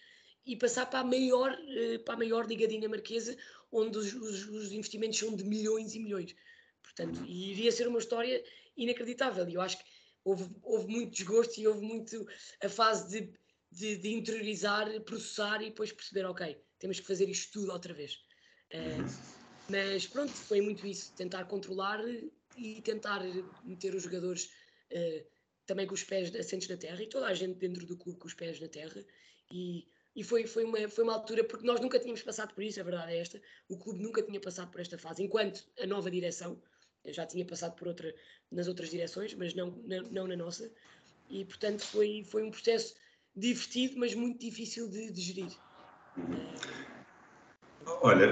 e passar para a maior, eh, para a maior liga dinamarquesa, onde os, os, os, investimentos são de milhões e milhões. Portanto, e iria ser uma história inacreditável. E eu acho que houve, houve muito desgosto e houve muito a fase de, de, de interiorizar, processar e depois perceber, ok, temos que fazer isto tudo outra vez. Uh, mas pronto, foi muito isso, tentar controlar e tentar meter os jogadores uh, também com os pés assentes na terra e toda a gente dentro do clube com os pés na terra. E, e foi, foi, uma, foi uma altura, porque nós nunca tínhamos passado por isso, a verdade é esta, o clube nunca tinha passado por esta fase, enquanto a nova direção já tinha passado por outra, nas outras direções, mas não, não, não na nossa, e portanto foi, foi um processo divertido, mas muito difícil de, de gerir. Olha,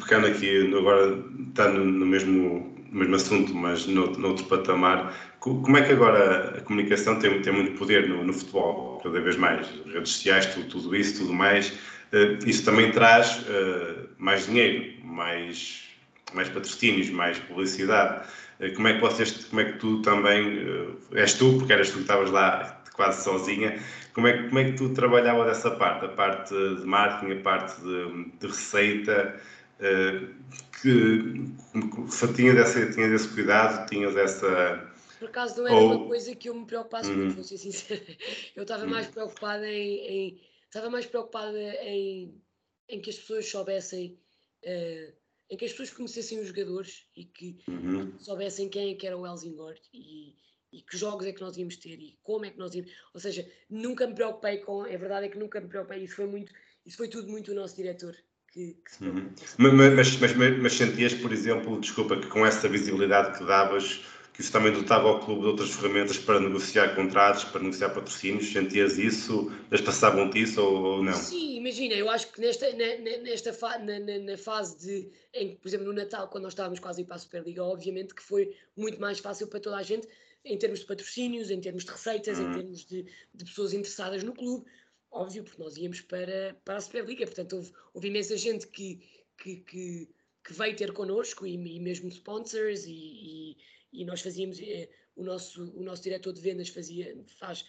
pegando aqui, agora está no, no mesmo mesmo assunto, mas noutro, noutro patamar. Como é que agora a comunicação tem, tem muito poder no, no futebol, cada vez mais? Redes sociais, tudo, tudo isso, tudo mais. Uh, isso também traz uh, mais dinheiro, mais, mais patrocínios, mais publicidade. Uh, como é que vocês, como é que tu também, és tu, porque eras tu que estavas lá quase sozinha, como é, como é que tu trabalhavas essa parte, a parte de marketing, a parte de, de receita, que tinhas, essa, tinhas esse cuidado, tinhas essa. Por acaso não era Ou... uma coisa que eu me preocupasse muito, uhum. vou ser sincera. Eu estava mais uhum. preocupada em, em, estava mais preocupada em, em que as pessoas soubessem, uh, em que as pessoas conhecessem os jogadores e que uhum. soubessem quem é que era o Helsingor e, e que jogos é que nós íamos ter e como é que nós íamos. Ou seja, nunca me preocupei com. É verdade é que nunca me preocupei, isso foi muito, isso foi tudo muito o nosso diretor que, que se uhum. mas, mas, mas, mas, sentias, por exemplo, desculpa, que com essa visibilidade que davas, que isso também dotava ao clube de outras ferramentas para negociar contratos, para negociar patrocínios, sentias isso? Eles passavam-te isso ou, ou, não? Sim, imagina, eu acho que nesta, na, nesta fa, na, na, na, fase de, em, por exemplo, no Natal, quando nós estávamos quase a ir para a Superliga, obviamente que foi muito mais fácil para toda a gente, em termos de patrocínios, em termos de receitas, em termos de, de pessoas interessadas no clube, óbvio, porque nós íamos para, para a Superliga, portanto houve, houve imensa gente que, que, que, que veio ter connosco e, e mesmo sponsors e, e, e nós fazíamos, eh, o, nosso, o nosso diretor de vendas fazia, faz,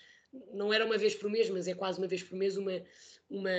não era uma vez por mês, mas é quase uma vez por mês uma, uma,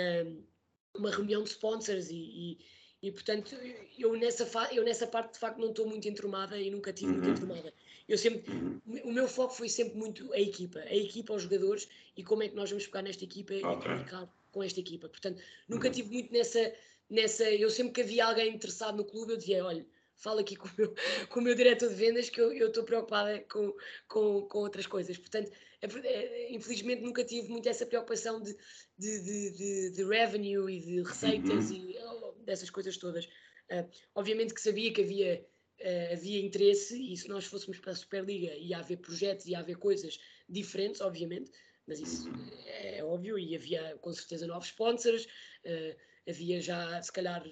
uma reunião de sponsors e, e portanto, eu nessa, eu nessa parte de facto não estou muito entromada e nunca tive uhum. muito entromada. Eu sempre, uhum. o meu foco foi sempre muito a equipa, a equipa aos jogadores e como é que nós vamos ficar nesta equipa okay. e comunicar com esta equipa. Portanto, nunca uhum. tive muito nessa, nessa. Eu sempre que havia alguém interessado no clube, eu dizia: olha, fala aqui com o meu, com o meu diretor de vendas que eu estou preocupada com, com, com outras coisas. Portanto, é, infelizmente nunca tive muito essa preocupação de, de, de, de, de revenue e de receitas uhum. e oh, dessas coisas todas. Uh, obviamente que sabia que havia uh, havia interesse e se nós fôssemos para a Superliga ia haver projetos, ia haver coisas diferentes, obviamente, mas isso é, óbvio e havia com certeza novos sponsors, uh, havia já se calhar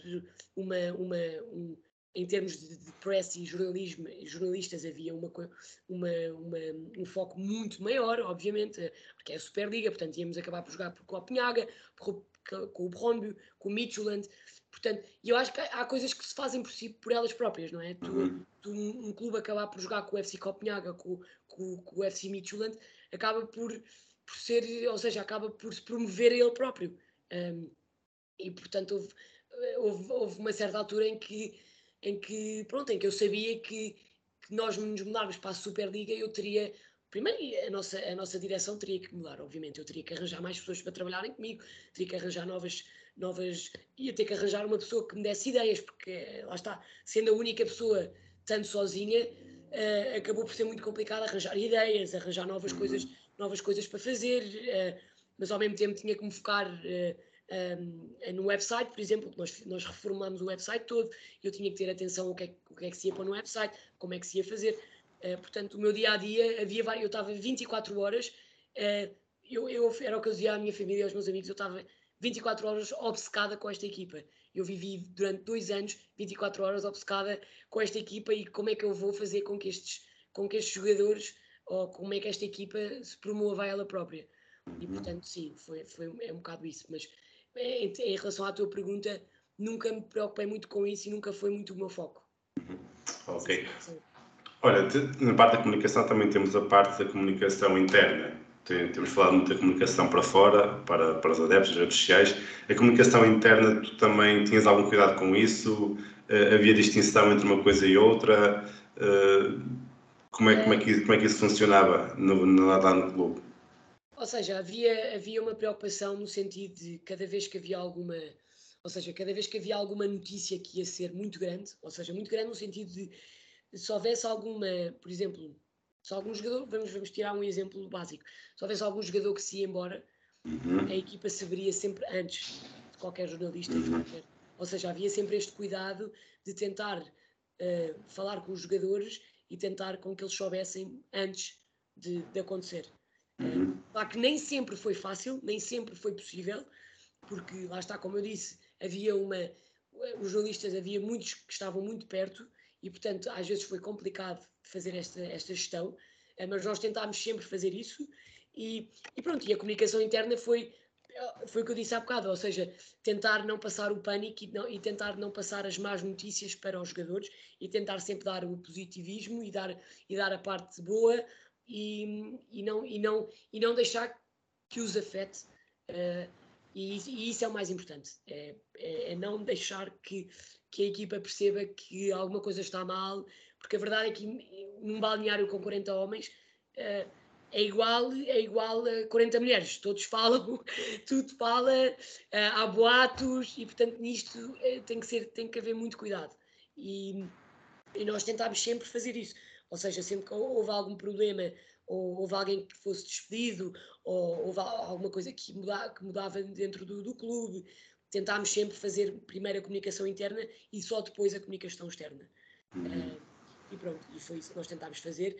uma, uma um, em termos de, de press e jornalismo, jornalistas havia uma, uma, uma, um foco muito maior, obviamente, porque é a Superliga, portanto íamos acabar por jogar por Copenhaga, com, com o Bromby, com o Midtjylland, Portanto, eu acho que há coisas que se fazem por si, por elas próprias, não é? Tu, uhum. tu um, clube acabar por jogar com o FC Copenhaga, com, com, com o FC Midtjylland, acaba por, por ser, ou seja, acaba por se promover a ele próprio. Um, e portanto houve, houve, houve, uma certa altura em que, em que, pronto, em que eu sabia que, que nós nos mudarmos para a Superliga eu teria Primeiro, a nossa, a nossa direção teria que mudar, obviamente. Eu teria que arranjar mais pessoas para trabalharem comigo, teria que arranjar novas, novas. ia ter que arranjar uma pessoa que me desse ideias, porque lá está, sendo a única pessoa tanto sozinha, uh, acabou por ser muito complicado arranjar ideias, arranjar novas uhum. coisas, novas coisas para fazer, uh, mas ao mesmo tempo tinha que me focar uh, um, no website, por exemplo, nós, nós reformamos o website todo, eu tinha que ter atenção ao que, é, o que é que se ia pôr no website, como é que se ia fazer. Portanto, o meu dia a dia havia vários, eu estava 24 horas. eu, eu, era o que eu dizia à minha família e aos meus amigos, eu estava 24 horas obcecada com esta equipa. Eu vivi durante dois anos 24 horas obcecada com esta equipa e como é que eu vou fazer com que estes, com que estes jogadores ou como é que esta equipa se promova a ela própria. E uhum. portanto, sim, foi, foi, é um bocado isso. Mas em, em relação à tua pergunta, nunca me preocupei muito com isso e nunca foi muito o meu foco. Uhum. Ok. Sim, sim. Olha, na parte da comunicação também temos a parte da comunicação interna. Temos falado muito da comunicação para fora, para, para os adeptos, das redes sociais. A comunicação interna, tu também tinhas algum cuidado com isso? Uh, havia distinção entre uma coisa e outra? Uh, como, é, como, é que, como é que isso funcionava no, no, lá no clube? Ou seja, havia, havia uma preocupação no sentido de cada vez que havia alguma. Ou seja, cada vez que havia alguma notícia que ia ser muito grande, ou seja, muito grande no sentido de se houvesse alguma, por exemplo, se algum jogador, vamos, vamos tirar um exemplo básico, se houvesse algum jogador que se ia embora, uhum. a equipa saberia sempre antes de qualquer jornalista, uhum. de qualquer, ou seja, havia sempre este cuidado de tentar uh, falar com os jogadores e tentar com que eles soubessem antes de, de acontecer. Uhum. Uh, que nem sempre foi fácil, nem sempre foi possível, porque lá está, como eu disse, havia uma. Os jornalistas, havia muitos que estavam muito perto e, portanto, às vezes foi complicado fazer esta, esta gestão, eh, mas nós tentámos sempre fazer isso e, e pronto, e a comunicação interna foi foi o que eu disse há bocado, ou seja, tentar não passar o pânico e, não, e, tentar não passar as más notícias para os jogadores e tentar sempre dar o positivismo e dar, e dar a parte boa e, e, não, e, não, e não deixar que os afete. Uh, e, e, isso é o mais importante, é, é, é não deixar que, que a equipa perceba que alguma coisa está mal, porque a verdade é que num balneário com 40 homens uh, é igual, é igual a 40 mulheres, todos falam, tudo fala, uh, há boatos e portanto nisto uh, tem que ser, tem que haver muito cuidado. E, e nós tentámos sempre fazer isso, ou seja, sempre que houve algum problema ou houve alguém que fosse despedido ou houve alguma coisa que, muda, que mudava dentro do, do clube, tentámos sempre fazer primeiro a comunicação interna e só depois a comunicação externa. Uhum. Uh, e pronto, e foi isso que nós tentámos fazer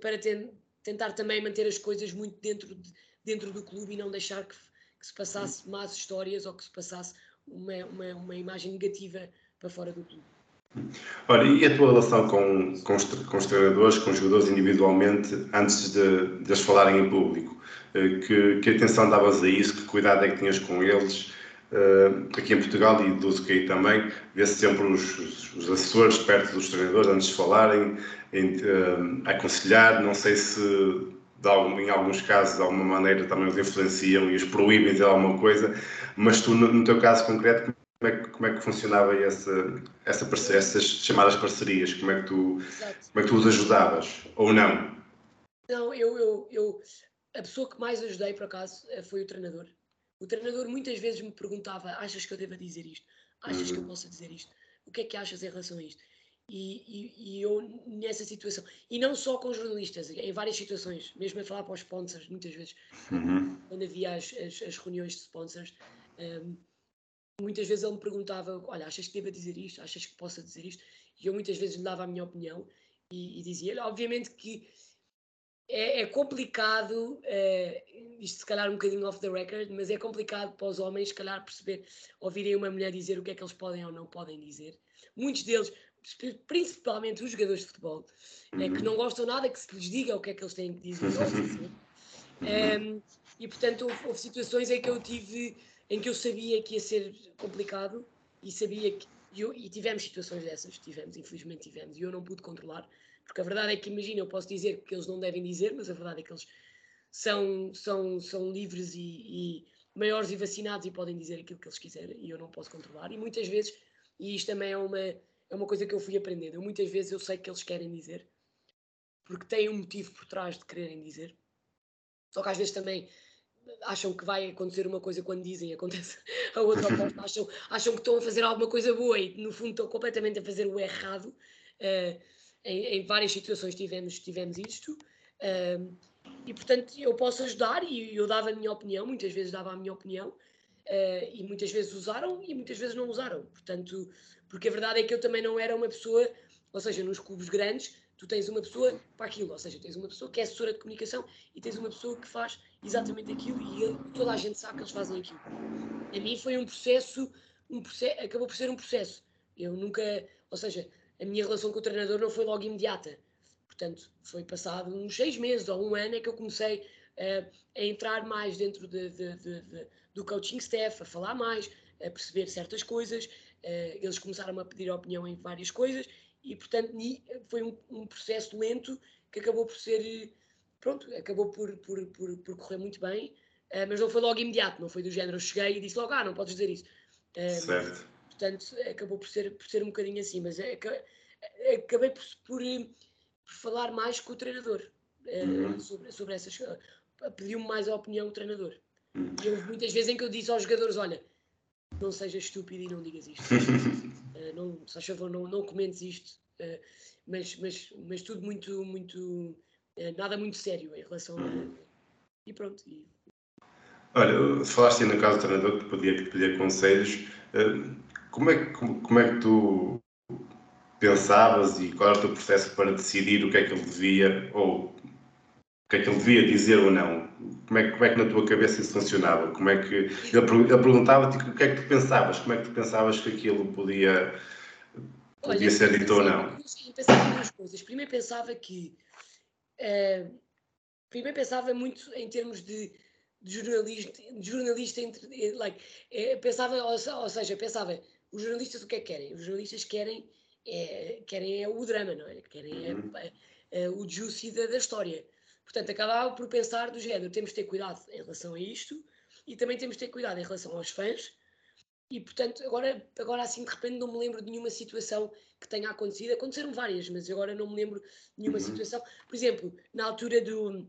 para ter, tentar também manter as coisas muito dentro, de, dentro do clube e não deixar que, que, se passasse más histórias ou que se passasse uma, uma, uma imagem negativa para fora do clube. Olha, e a tua relação com, com, os, com os treinadores, com os jogadores individualmente, antes de, de eles falarem em público? Eh, que, que atenção davas a isso? Que cuidado é que tinhas com eles? Uh, aqui em Portugal e do UK também, vê-se sempre os, os, assessores perto dos treinadores antes de falarem, em, uh, aconselhar. Não sei se algum, em alguns casos de alguma maneira também os influenciam e os proíbem de alguma coisa, mas tu, no, no teu caso concreto, como é que, como é que funcionava essa, essa essas chamadas parcerias? Como é, que tu, como é que tu os ajudavas? Ou não? Não, eu, eu, eu, a pessoa que mais ajudei, por acaso, foi o treinador. O treinador muitas vezes me perguntava: achas que eu devo dizer isto? Achas uhum. que eu uhum. posso dizer isto? O que é que achas em relação a isto? E, e, e, eu, nessa situação, e não só com jornalistas, em várias situações, mesmo a falar para os sponsors, muitas vezes, uhum. quando havia as, as, as, reuniões de sponsors, um, muitas vezes ele me perguntava: Olha, achas que devo dizer isto? Achas que possa dizer isto? E eu muitas vezes lhe dava a minha opinião e, e dizia-lhe, obviamente que é, é complicado, é, isto se calhar um bocadinho off the record, mas é complicado para os homens, se calhar, perceber, ouvirem uma mulher dizer o que é que eles podem ou não podem dizer. Muitos deles, principalmente os jogadores de futebol, é, que uhum. não gostam nada que se lhes diga o que é que eles têm que dizer. um, e portanto, houve, houve, situações em que eu tive, em que eu sabia que ia ser complicado e sabia que. E, eu, e tivemos situações dessas, tivemos, infelizmente tivemos, e eu não pude controlar. Porque a verdade é que, imagina, eu posso dizer que eles não devem dizer, mas a verdade é que eles são, são, são livres e, e maiores e vacinados e podem dizer aquilo que eles quiserem e eu não posso controlar. E muitas vezes, e isto também é uma, é uma coisa que eu fui aprendendo, eu, muitas vezes eu sei que eles querem dizer, porque têm um motivo por trás de quererem dizer. Só que às vezes também acham que vai acontecer uma coisa quando dizem, acontece a outra oposta, acham, acham que estão a fazer alguma coisa boa e no fundo estão completamente a fazer o errado. Uh, em, em várias situações tivemos, tivemos isto. Um, e portanto eu posso ajudar e eu dava a minha opinião, muitas vezes dava a minha opinião uh, e muitas vezes usaram e muitas vezes não usaram. Portanto, porque a verdade é que eu também não era uma pessoa, ou seja, nos clubes grandes tu tens uma pessoa para aquilo, ou seja, tens uma pessoa que é assessora de comunicação e tens uma pessoa que faz exatamente aquilo e toda a gente sabe que eles fazem aquilo. A mim foi um processo, um processo acabou por ser um processo. Eu nunca, ou seja, a minha relação com o treinador não foi logo imediata. Portanto, foi passado uns seis meses ou um ano é que eu comecei uh, a entrar mais dentro de, de, de, do coaching staff, a falar mais, a perceber certas coisas. Uh, eles começaram a pedir opinião em várias coisas e portanto foi um, um, processo lento que acabou por ser, pronto, acabou por, por, por, por correr muito bem, mas não foi logo imediato, não foi do género, eu cheguei e disse logo, ah, não podes dizer isso. Certo. Portanto, acabou por ser, por ser um bocadinho assim, mas é, acabei por, por, por, falar mais com o treinador uh, uhum. sobre, sobre essas coisas. Pediu-me mais a opinião do treinador. Uhum. E houve muitas vezes em que eu disse aos jogadores: olha, não sejas estúpido e não digas isto. uh, não, se favor, não, não comentes isto. Uh, mas, mas, mas tudo muito, muito, uh, nada muito sério em relação a. E pronto. E... Olha, falaste no caso do treinador que podia que pedir conselhos. Como, é, como, como é que tu pensavas e qual era o teu processo para decidir o que é que ele devia ou o que é que ele devia dizer ou não? Como é, como é que na tua cabeça isso funcionava? Como é que ele, ele perguntava-te o que é que tu pensavas? Como é que tu pensavas que aquilo podia, podia Olha, ser dito ou não? Eu pensava em duas coisas. Primeiro pensava que uh, primeiro pensava muito em termos de, de jornalista, de jornalista entre, like, eh, pensava, ou, ou, seja, pensava, os jornalistas o que é que querem? Os jornalistas querem é, querem é o drama, não é? Querem é, uhum. é, o juicy da, da história. Portanto, acabava por pensar do género, temos de ter cuidado em relação a isto e também temos de ter cuidado em relação aos fãs. E, portanto, agora, agora assim, de repente, não me lembro de nenhuma situação que tenha acontecido. Aconteceram várias, mas agora não me lembro de nenhuma uhum. situação. Por exemplo, na altura do...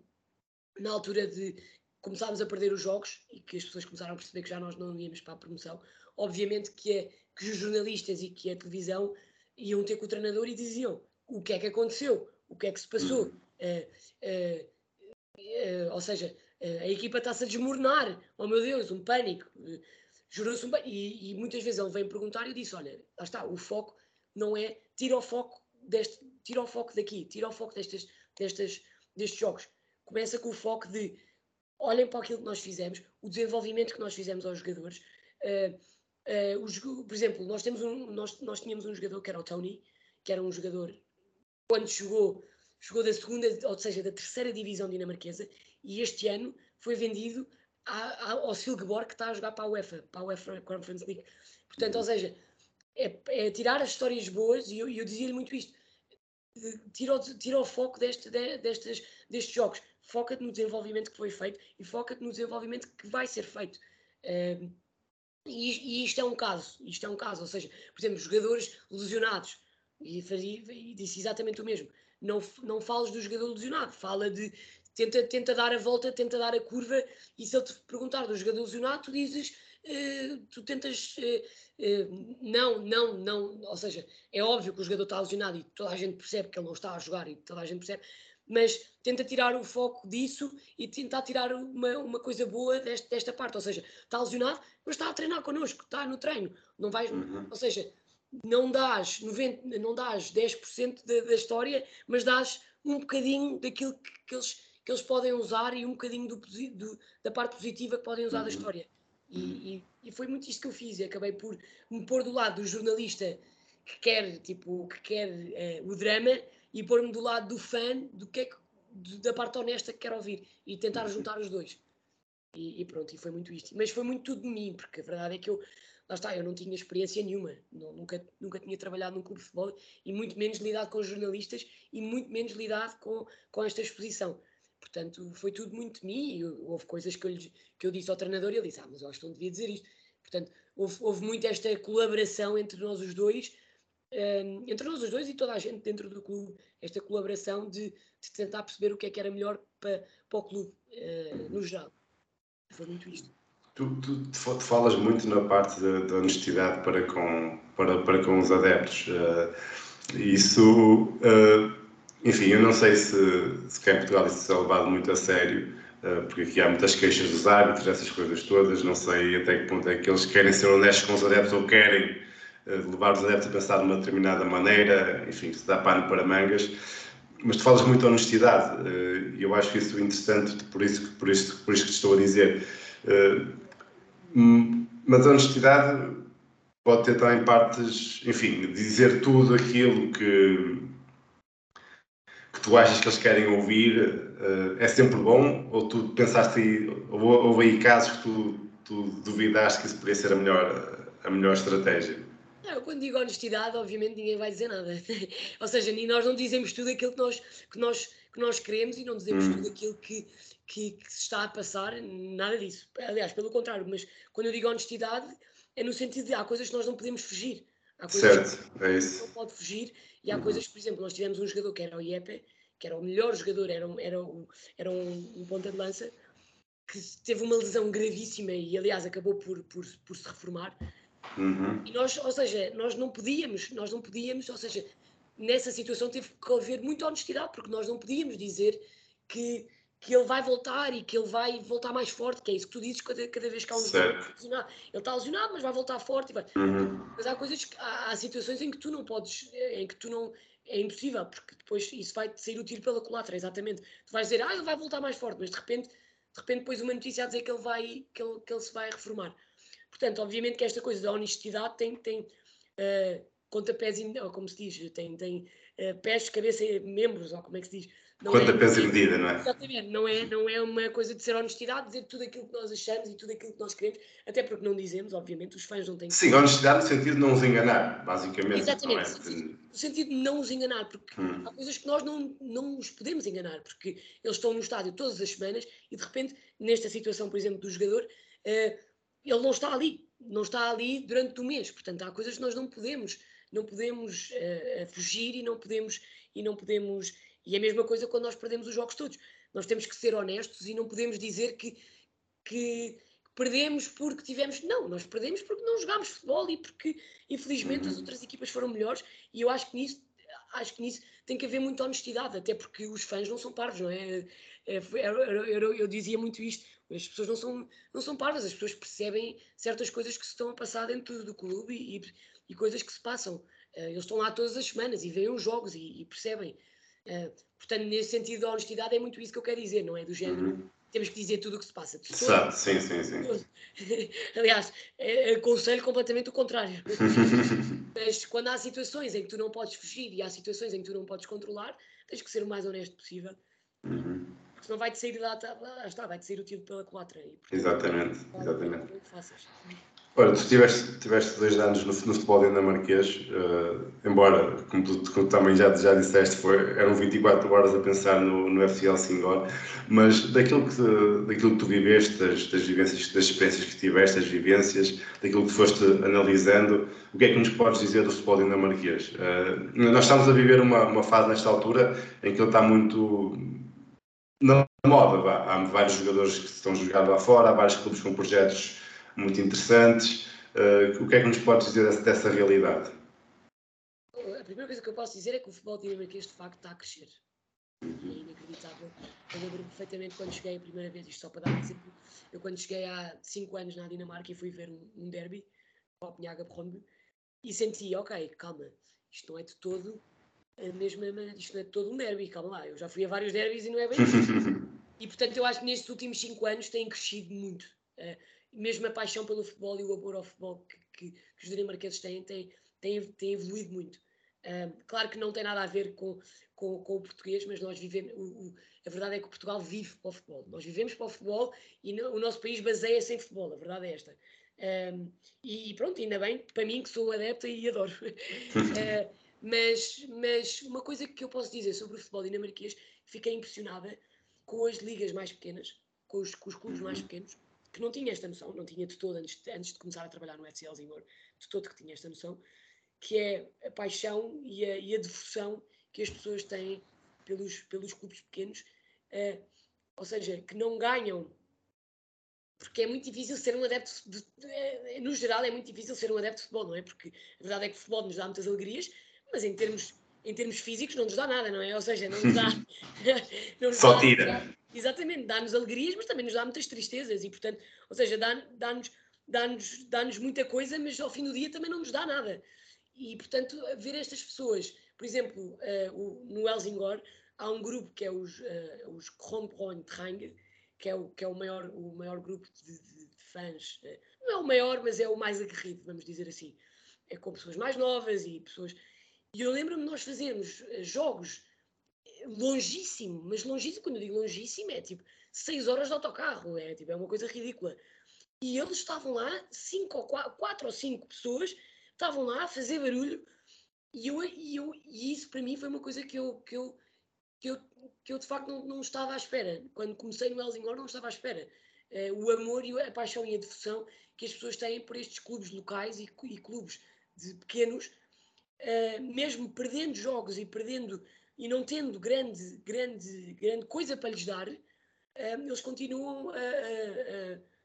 Na altura de começámos a perder os jogos e que as pessoas começaram a perceber que já nós não íamos para a promoção, obviamente que, é, que os jornalistas e que a televisão iam ter com o treinador e diziam o que é que aconteceu, o que é que se passou. Uh, uh, ou seja, a equipa está-se a desmoronar. Oh meu Deus, um pânico. Jurou-se um pânico. E, e, muitas vezes ele vem perguntar e eu disse: Olha, lá está, o foco não é. Tira o foco, deste, tira o foco daqui, tira o foco destas, destas, destes jogos. Começa com o foco de olhem para aquilo que nós fizemos, o desenvolvimento que nós fizemos aos jogadores. Uh, Uh, os, por exemplo, nós, temos um, nós, nós tínhamos um jogador que era o Tony, que era um jogador, quando chegou, chegou da segunda, ou seja, da terceira divisão dinamarquesa, e este ano foi vendido a, a, ao Silkeborg, que está a jogar para a UEFA, para a UEFA Conference League. Portanto, ou seja, é, é tirar as histórias boas, e eu, eu dizia-lhe muito isto, tira o, tira o foco deste, de, destes, destes jogos, foca-te no desenvolvimento que foi feito e foca-te no desenvolvimento que vai ser feito. Uh, e, e, isto é um caso, isto é um caso, ou seja, por exemplo, jogadores lesionados, e, fazia, e disse exatamente o mesmo, não, não fales do jogador lesionado, fala de, tenta, tenta dar a volta, tenta dar a curva, e se ele te perguntar do jogador lesionado, tu dizes, uh, tu tentas, uh, uh, não, não, não, ou seja, é óbvio que o jogador está lesionado e toda a gente percebe que ele não está a jogar e toda a gente percebe, mas tenta tirar o foco disso e tentar tirar uma, uma coisa boa desta, desta parte. Ou seja, está lesionado, mas está a treinar connosco, está no treino. Não vais, uhum. Ou seja, não dás, 90, não dás 10% da, da história, mas dás um bocadinho daquilo que, que, eles, que eles podem usar e um bocadinho do, do da parte positiva que podem usar uhum. da história. E, e, e, foi muito isto que eu fiz. Eu acabei por me pôr do lado do jornalista que quer, tipo, que quer uh, o drama e pôr-me do lado do fã do que é que, da parte honesta que quer ouvir e tentar juntar os dois. E, e, pronto, e foi muito isto. Mas foi muito tudo de mim, porque a verdade é que eu, lá está, eu não tinha experiência nenhuma, não, nunca, nunca tinha trabalhado num clube de futebol e muito menos lidado com jornalistas e muito menos lidado com, com esta exposição. Portanto, foi tudo muito de mim e houve coisas que eu, que eu disse ao treinador e ele disse, ah, mas eu acho que não devia dizer isto. Portanto, houve, houve muito esta colaboração entre nós os dois entre nós os dois e toda a gente dentro do clube, esta colaboração de, de tentar perceber o que é que era melhor para, para o clube, uh, no geral. Foi muito isto. Tu, tu, tu, falas muito na parte da, da, honestidade para com, para, para com os adeptos. Uh, isso, uh, enfim, eu não sei se, se cá em Portugal isso é levado muito a sério, porque aqui há muitas queixas dos árbitros, essas coisas todas. Não sei até que ponto é que eles querem ser honestos com os adeptos ou querem levar os adeptos a pensar de uma determinada maneira, enfim, se dá pano para mangas. Mas tu falas muito de honestidade eh, e eu acho isso interessante, por isso, por, isso, por isso que te estou a dizer. Eh, mas a honestidade pode ter também partes, enfim, dizer tudo aquilo que, que tu achas que eles querem ouvir é sempre bom? Ou tu pensaste aí, ou houve aí casos que tu, tu duvidaste que isso poderia ser a melhor, a melhor estratégia? Eu quando digo honestidade, obviamente ninguém vai dizer nada. Ou seja, nem nós não dizemos tudo aquilo que nós, que nós, que nós queremos e não dizemos hum. tudo aquilo que, que, que, se está a passar, nada disso. Aliás, pelo contrário, mas quando eu digo honestidade, é no sentido de há coisas que nós não podemos fugir. Há coisas certo, é isso. Que não pode fugir e há uhum. coisas, por exemplo, nós tivemos um jogador que era o Iepe, que era o melhor jogador, era, um, era, um, era um, um ponta de lança, que teve uma lesão gravíssima e, aliás, acabou por, por, por se reformar. Uhum. E nós, ou seja, nós não podíamos, nós não podíamos, ou seja, nessa situação teve que haver muita honestidade, porque nós não podíamos dizer que, que ele vai voltar e que ele vai voltar mais forte, que é isso que tu dizes cada, cada vez que há um lesionado. Ele está lesionado, mas vai voltar forte. Vai. Uhum. Mas há coisas, há, há, situações em que tu não podes, em que tu não, é impossível, porque depois isso vai sair o tiro pela culatra, exatamente. Tu vais dizer, ah, ele vai voltar mais forte, mas de repente, de repente depois uma notícia a dizer que ele vai, que ele, que ele se vai reformar. Portanto, obviamente que esta coisa da honestidade tem, tem uh, pontapés, ou como se diz, tem, tem uh, pés, cabeça e membros, ou como é que se diz. Não Quanto é, e medida, não é? Exatamente, não é, não é uma coisa de ser honestidade, dizer tudo aquilo que nós achamos e tudo aquilo que nós queremos, até porque não dizemos, obviamente, os fãs não têm Sim, honestidade no sentido de não os enganar, basicamente. Exatamente, é? no, sentido, no sentido de não os enganar, porque hum. há coisas que nós não, não os podemos enganar, porque eles estão no estádio todas as semanas e de repente, nesta situação, por exemplo, do jogador, uh, ele não está ali, não está ali durante o mês, portanto há coisas que nós não podemos, não podemos uh, fugir e não podemos e não podemos e é a mesma coisa quando nós perdemos os jogos todos. Nós temos que ser honestos e não podemos dizer que, que perdemos porque tivemos. Não, nós perdemos porque não jogámos futebol e porque, infelizmente, as uhum. outras equipas foram melhores. E eu acho que nisso, acho que nisso tem que haver muita honestidade, até porque os fãs não são parvos, não é? eu, eu, eu, eu dizia muito isto. As pessoas não são, não são parvas, as pessoas percebem certas coisas que se estão a passar dentro do clube e, e, e coisas que se passam. Eh, eles estão lá todas as semanas e veem os jogos e, e percebem. Uh, portanto, nesse sentido da honestidade é muito isso que eu quero dizer, não é? Do género, uhum. temos que dizer tudo o que se passa. Exato, sim, sim, sim. Aliás, é, aconselho completamente o contrário. Mas quando há situações em que tu não podes fugir e há situações em que tu não podes controlar, tens que ser o mais honesto possível. Uhum. Porque senão vai-te sair lá, lá está, vai-te sair o tiro pela culatra. exatamente, exatamente. Ora, tu tiveste, tiveste dois anos no, no futebol dinamarquês, uh, embora, como tu, como também já, já disseste, foi, eram 24 horas a pensar no, no FC Helsingor, mas daquilo que, daquilo que tu viveste, das, das, vivências, das experiências que tiveste, das vivências, daquilo que foste analisando, o que é que nos podes dizer do futebol dinamarquês? Uh, nós estamos a viver uma, uma fase nesta altura em que ele está muito na moda, há vários jogadores que estão jogados lá fora, há vários clubes com projetos muito interessantes. Uh, o que é que nos pode dizer dessa, dessa, realidade? A primeira coisa que eu posso dizer é que o futebol dinamarquês de facto está a crescer. É inacreditável. Eu lembro perfeitamente quando cheguei a primeira vez, isto só para dar um exemplo, eu quando cheguei há 5 anos na Dinamarca e fui ver um, um derby, Copenhaga Brøndby, e senti, ok, calma, isto não é de todo a mesma, isto não é todo um derby, calma lá, eu já fui a vários derbys e não é bem isso. e portanto eu acho que nestes últimos 5 anos têm crescido muito. Uh, mesmo a paixão pelo futebol e o amor ao futebol que, que, que os dinamarqueses têm, tem, tem, tem evoluído muito. claro que não tem nada a ver com, com, com o português, mas nós vivemos. O, o, a verdade é que Portugal vive para o futebol. Nós vivemos para o futebol e no, o nosso país baseia-se em futebol. A verdade é esta. Um, e pronto, ainda bem, para mim que sou adepta e adoro. uh, mas, mas uma coisa que eu posso dizer sobre o futebol dinamarquês, fiquei impressionada com as ligas mais pequenas, com os, com os clubes mais uhum. pequenos, que não tinha esta noção, não tinha de todo antes, antes de começar a trabalhar no FC Helsingor, de todo que tinha esta noção, que é a paixão e a, e a devoção que as pessoas têm pelos, pelos clubes pequenos, uh, ou seja, que não ganham, porque é muito difícil ser um adepto, de, de, no geral é muito difícil ser um adepto de futebol, não é? Porque a verdade é que o futebol nos dá muitas alegrias, mas em termos, em termos físicos não nos dá nada, não é? Ou seja, não nos dá... não nos Só dá, tira. Exatamente, dá-nos alegrias, mas também nos dá muitas tristezas e, portanto, ou seja, dá-nos dá-nos dá muita coisa, mas ao fim do dia também não nos dá nada. E, portanto, ver estas pessoas, por exemplo, uh, o, no Helsingor, há um grupo que é os, uh, os que é o, que é o, maior, o maior grupo de, de, de fãs, uh, não é o maior, mas é o mais aguerrido, vamos dizer assim. É com pessoas mais novas e pessoas. E eu lembro-me nós fazermos jogos longíssimo, mas longíssimo, quando eu digo longíssimo, é tipo 6 horas de autocarro, é, tipo, é uma coisa ridícula. E eles estavam lá, cinco ou quatro, quatro ou cinco pessoas, estavam lá a fazer barulho e, eu, e, eu, e isso para mim foi uma coisa que eu, que eu, que eu, que eu de facto não, não estava à espera. Quando comecei no Helsingor não estava à espera. Uh, o amor e a paixão e a devoção que as pessoas têm por estes clubes locais e, e clubes de pequenos, uh, mesmo perdendo jogos e perdendo e não tendo grande, grande, grande coisa para lhes dar, uh, eles continuam a, a, a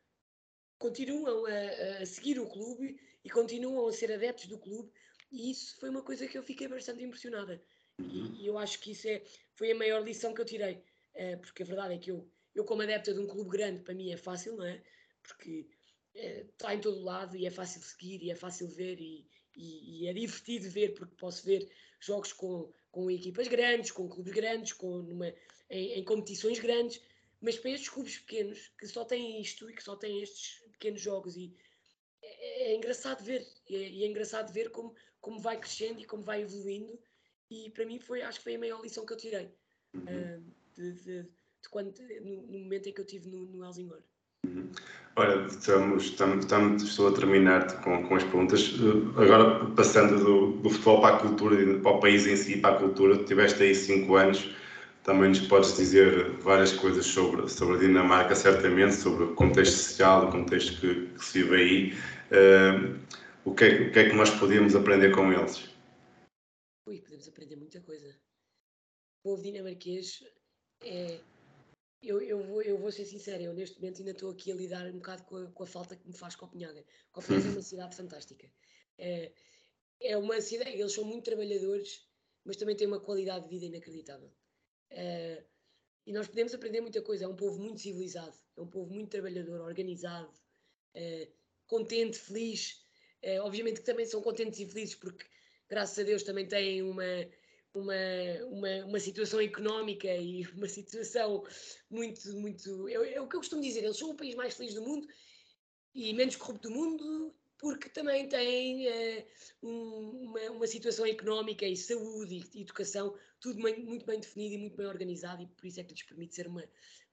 continuam a, a, seguir o clube e continuam a ser adeptos do clube e isso foi uma coisa que eu fiquei bastante impressionada e, uhum. e eu acho que isso é, foi a maior lição que eu tirei uh, porque a verdade é que eu, eu como adepta de um clube grande para mim é fácil, não é? Porque uh, está em todo lado e é fácil seguir e é fácil ver e, e, e, é divertido ver porque posso ver jogos com, com equipas grandes, com clubes grandes, com numa, em, em competições grandes mas para estes clubes pequenos que só têm isto e que só têm estes pequenos jogos. E é, é engraçado ver e é, é, engraçado ver como, como vai crescendo e como vai evoluindo. E para mim foi acho que foi a maior lição que eu tirei uh, de, de, de, quando no, no, momento em que eu tive no, no Helsingor. Uhum. Olha, estamos, estamos, estamos, estou a terminar com, com as perguntas. Eh, agora, passando do, do futebol para a cultura, para o país em si, para a cultura, tiveste aí cinco anos também nos podes dizer várias coisas sobre, sobre a Dinamarca, certamente, sobre o contexto social, o contexto que, que se vive aí. Uh, o, que é, o que é que nós podíamos aprender com eles? Ui, podemos aprender muita coisa. O povo dinamarquês é. Eu, eu, vou, eu vou ser sincero, eu neste momento ainda estou aqui a lidar um bocado com a, com a falta que me faz Copenhaga. Copenhaga é uma cidade fantástica. É, é uma cidade, eles são muito trabalhadores, mas também têm uma qualidade de vida inacreditável. Uh, e nós podemos aprender muita coisa. É um povo muito civilizado, é um povo muito trabalhador, organizado, uh, contente, feliz. Obviamente que também são contentes e felizes porque, graças a Deus, também têm uma, uma, uma, uma situação económica e uma situação muito, muito. É, é o que eu costumo dizer, eles são o país mais feliz do mundo e menos corrupto do mundo porque também têm uh, um, uma, uma, situação económica e saúde e educação, tudo bem, muito bem definido e muito bem organizado, e por isso é que lhes permite ser uma,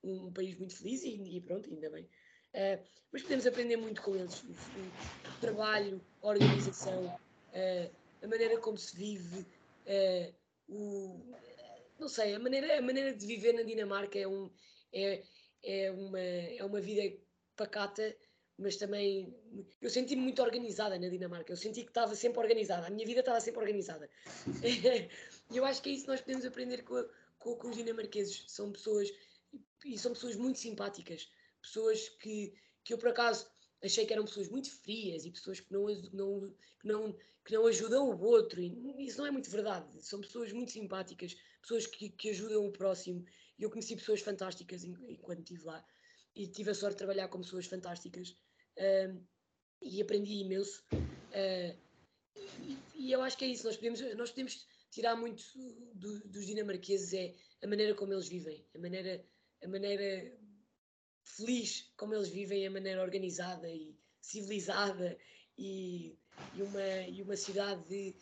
um país muito feliz e, e pronto, ainda bem. Uh, mas podemos aprender muito com eles: o, o trabalho, a organização, uh, a maneira como se vive, o, não sei, a maneira, a maneira de viver na Dinamarca é, um, é, é, uma, é uma vida pacata mas também eu senti-me muito organizada na Dinamarca. Eu senti que estava sempre organizada. A minha vida estava sempre organizada. E eu acho que é isso que nós podemos aprender com, a, com, com, os dinamarqueses. São pessoas e são pessoas muito simpáticas, pessoas que, que eu por acaso achei que eram pessoas muito frias e pessoas que não, não, que não, que não ajudam o outro. E isso não é muito verdade. São pessoas muito simpáticas, pessoas que, que ajudam o próximo. E eu conheci pessoas fantásticas enquanto estive lá e tive a sorte de trabalhar com pessoas fantásticas uh, e aprendi imenso. Uh, e, e, eu acho que é isso, nós podemos, nós podemos tirar muito do, dos dinamarqueses é a maneira como eles vivem, a maneira, a maneira feliz como eles vivem, a maneira organizada e civilizada e, e, uma, e uma cidade de,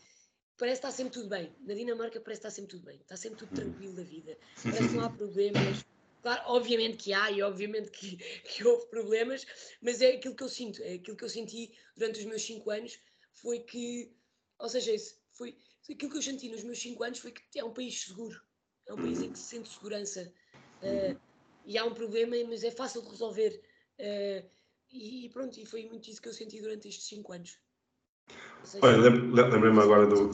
parece que está sempre tudo bem. Na Dinamarca parece que está sempre tudo bem, está sempre tudo tranquilo da vida, parece que não há problemas, Claro, obviamente que há e obviamente que, que houve problemas, mas é aquilo que eu sinto, é aquilo que eu senti durante os meus 5 anos foi que, ou seja, foi, aquilo que eu senti nos meus 5 anos foi que é um país seguro, é um país em que se sente segurança. Uh, e há um problema, mas é fácil de resolver. Uh, e, pronto, e foi muito isso que eu senti durante estes 5 anos. Lembrei-me agora do,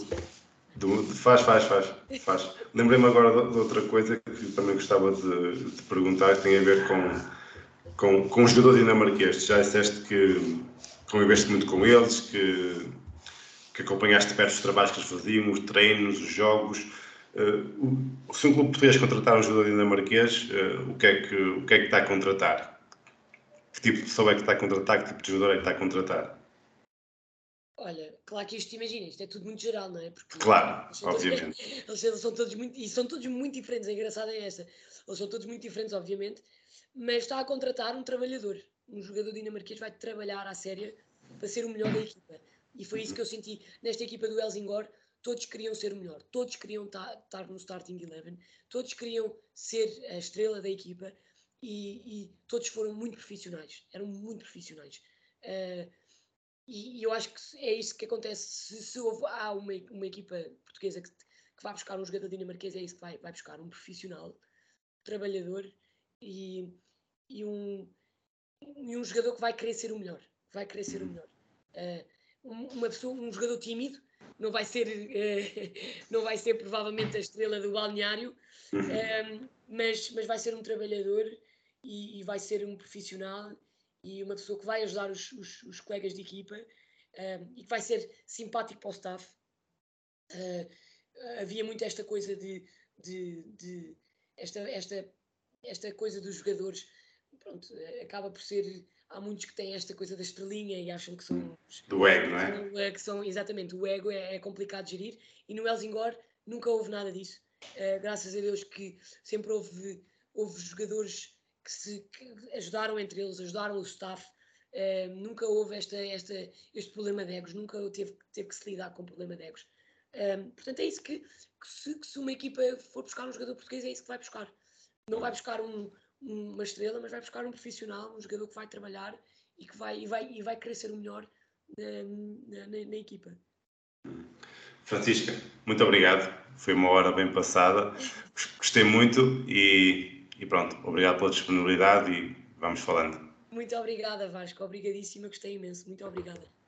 do, faz, faz, faz, faz. Lembrei-me agora de, de, outra coisa que também gostava de, de, perguntar, que tem a ver com, com, com os jogadores dinamarqueses. Já disseste que conviveste muito com eles, que, que acompanhaste perto os trabalhos que eles faziam, os treinos, os jogos. Uh, se um clube português contratar um jogador dinamarquês, uh, o, que é que, o que é que está a contratar? Que tipo de pessoa é que está a contratar? Que tipo de jogador é que está a contratar? Olha, claro que isto, imagina, isto é tudo muito geral, não é? Porque claro, eles obviamente. Todos, eles são todos muito, e são todos muito diferentes, a engraçada é essa. Eles são todos muito diferentes, obviamente, mas está a contratar um trabalhador. Um jogador dinamarquês vai trabalhar à séria para ser o melhor da equipa. E foi isso que eu senti nesta equipa do Helsingor. Todos queriam ser o melhor, todos queriam estar no starting eleven, todos queriam ser a estrela da equipa e, e todos foram muito profissionais, eram muito profissionais. Uh, e, e, eu acho que é isso que acontece. Se, se houve, há uma, uma equipa portuguesa que, que vai buscar um jogador dinamarquês, é isso que vai, vai buscar, um profissional, trabalhador e, e, um, e um jogador que vai querer ser o melhor. Vai querer ser o melhor. Uh, uma pessoa, um jogador tímido, não vai ser, uh, não vai ser provavelmente a estrela do balneário, uh, mas, mas vai ser um trabalhador e, e, vai ser um profissional e uma pessoa que vai ajudar os, os, os colegas de equipa e que vai ser simpático para o staff. havia muito esta coisa de, de, de esta, esta, esta coisa dos jogadores pronto, acaba por ser. Há muitos que têm esta coisa da estrelinha e acham que são. Do ego, não é? é? Que são, exatamente, o ego é, é complicado de gerir e no Helsingor nunca houve nada disso. Uh, graças a Deus que sempre houve, houve jogadores que, se, que ajudaram entre eles, ajudaram o staff. Uh, nunca houve esta, esta, este problema de egos, nunca teve, teve que se lidar com o problema de egos. Um, portanto, é isso que, que, se, que, se, uma equipa for buscar um jogador português, é isso que vai buscar. Não vai buscar um, uma estrela, mas vai buscar um profissional, um jogador que vai trabalhar e que vai, e vai, e vai querer ser o melhor na, na, na equipa. Francisca, muito obrigado. Foi uma hora bem passada. Gostei muito e, e pronto, obrigado pela disponibilidade e vamos falando. Muito obrigada, Vasco. Obrigadíssima, gostei imenso. Muito obrigada.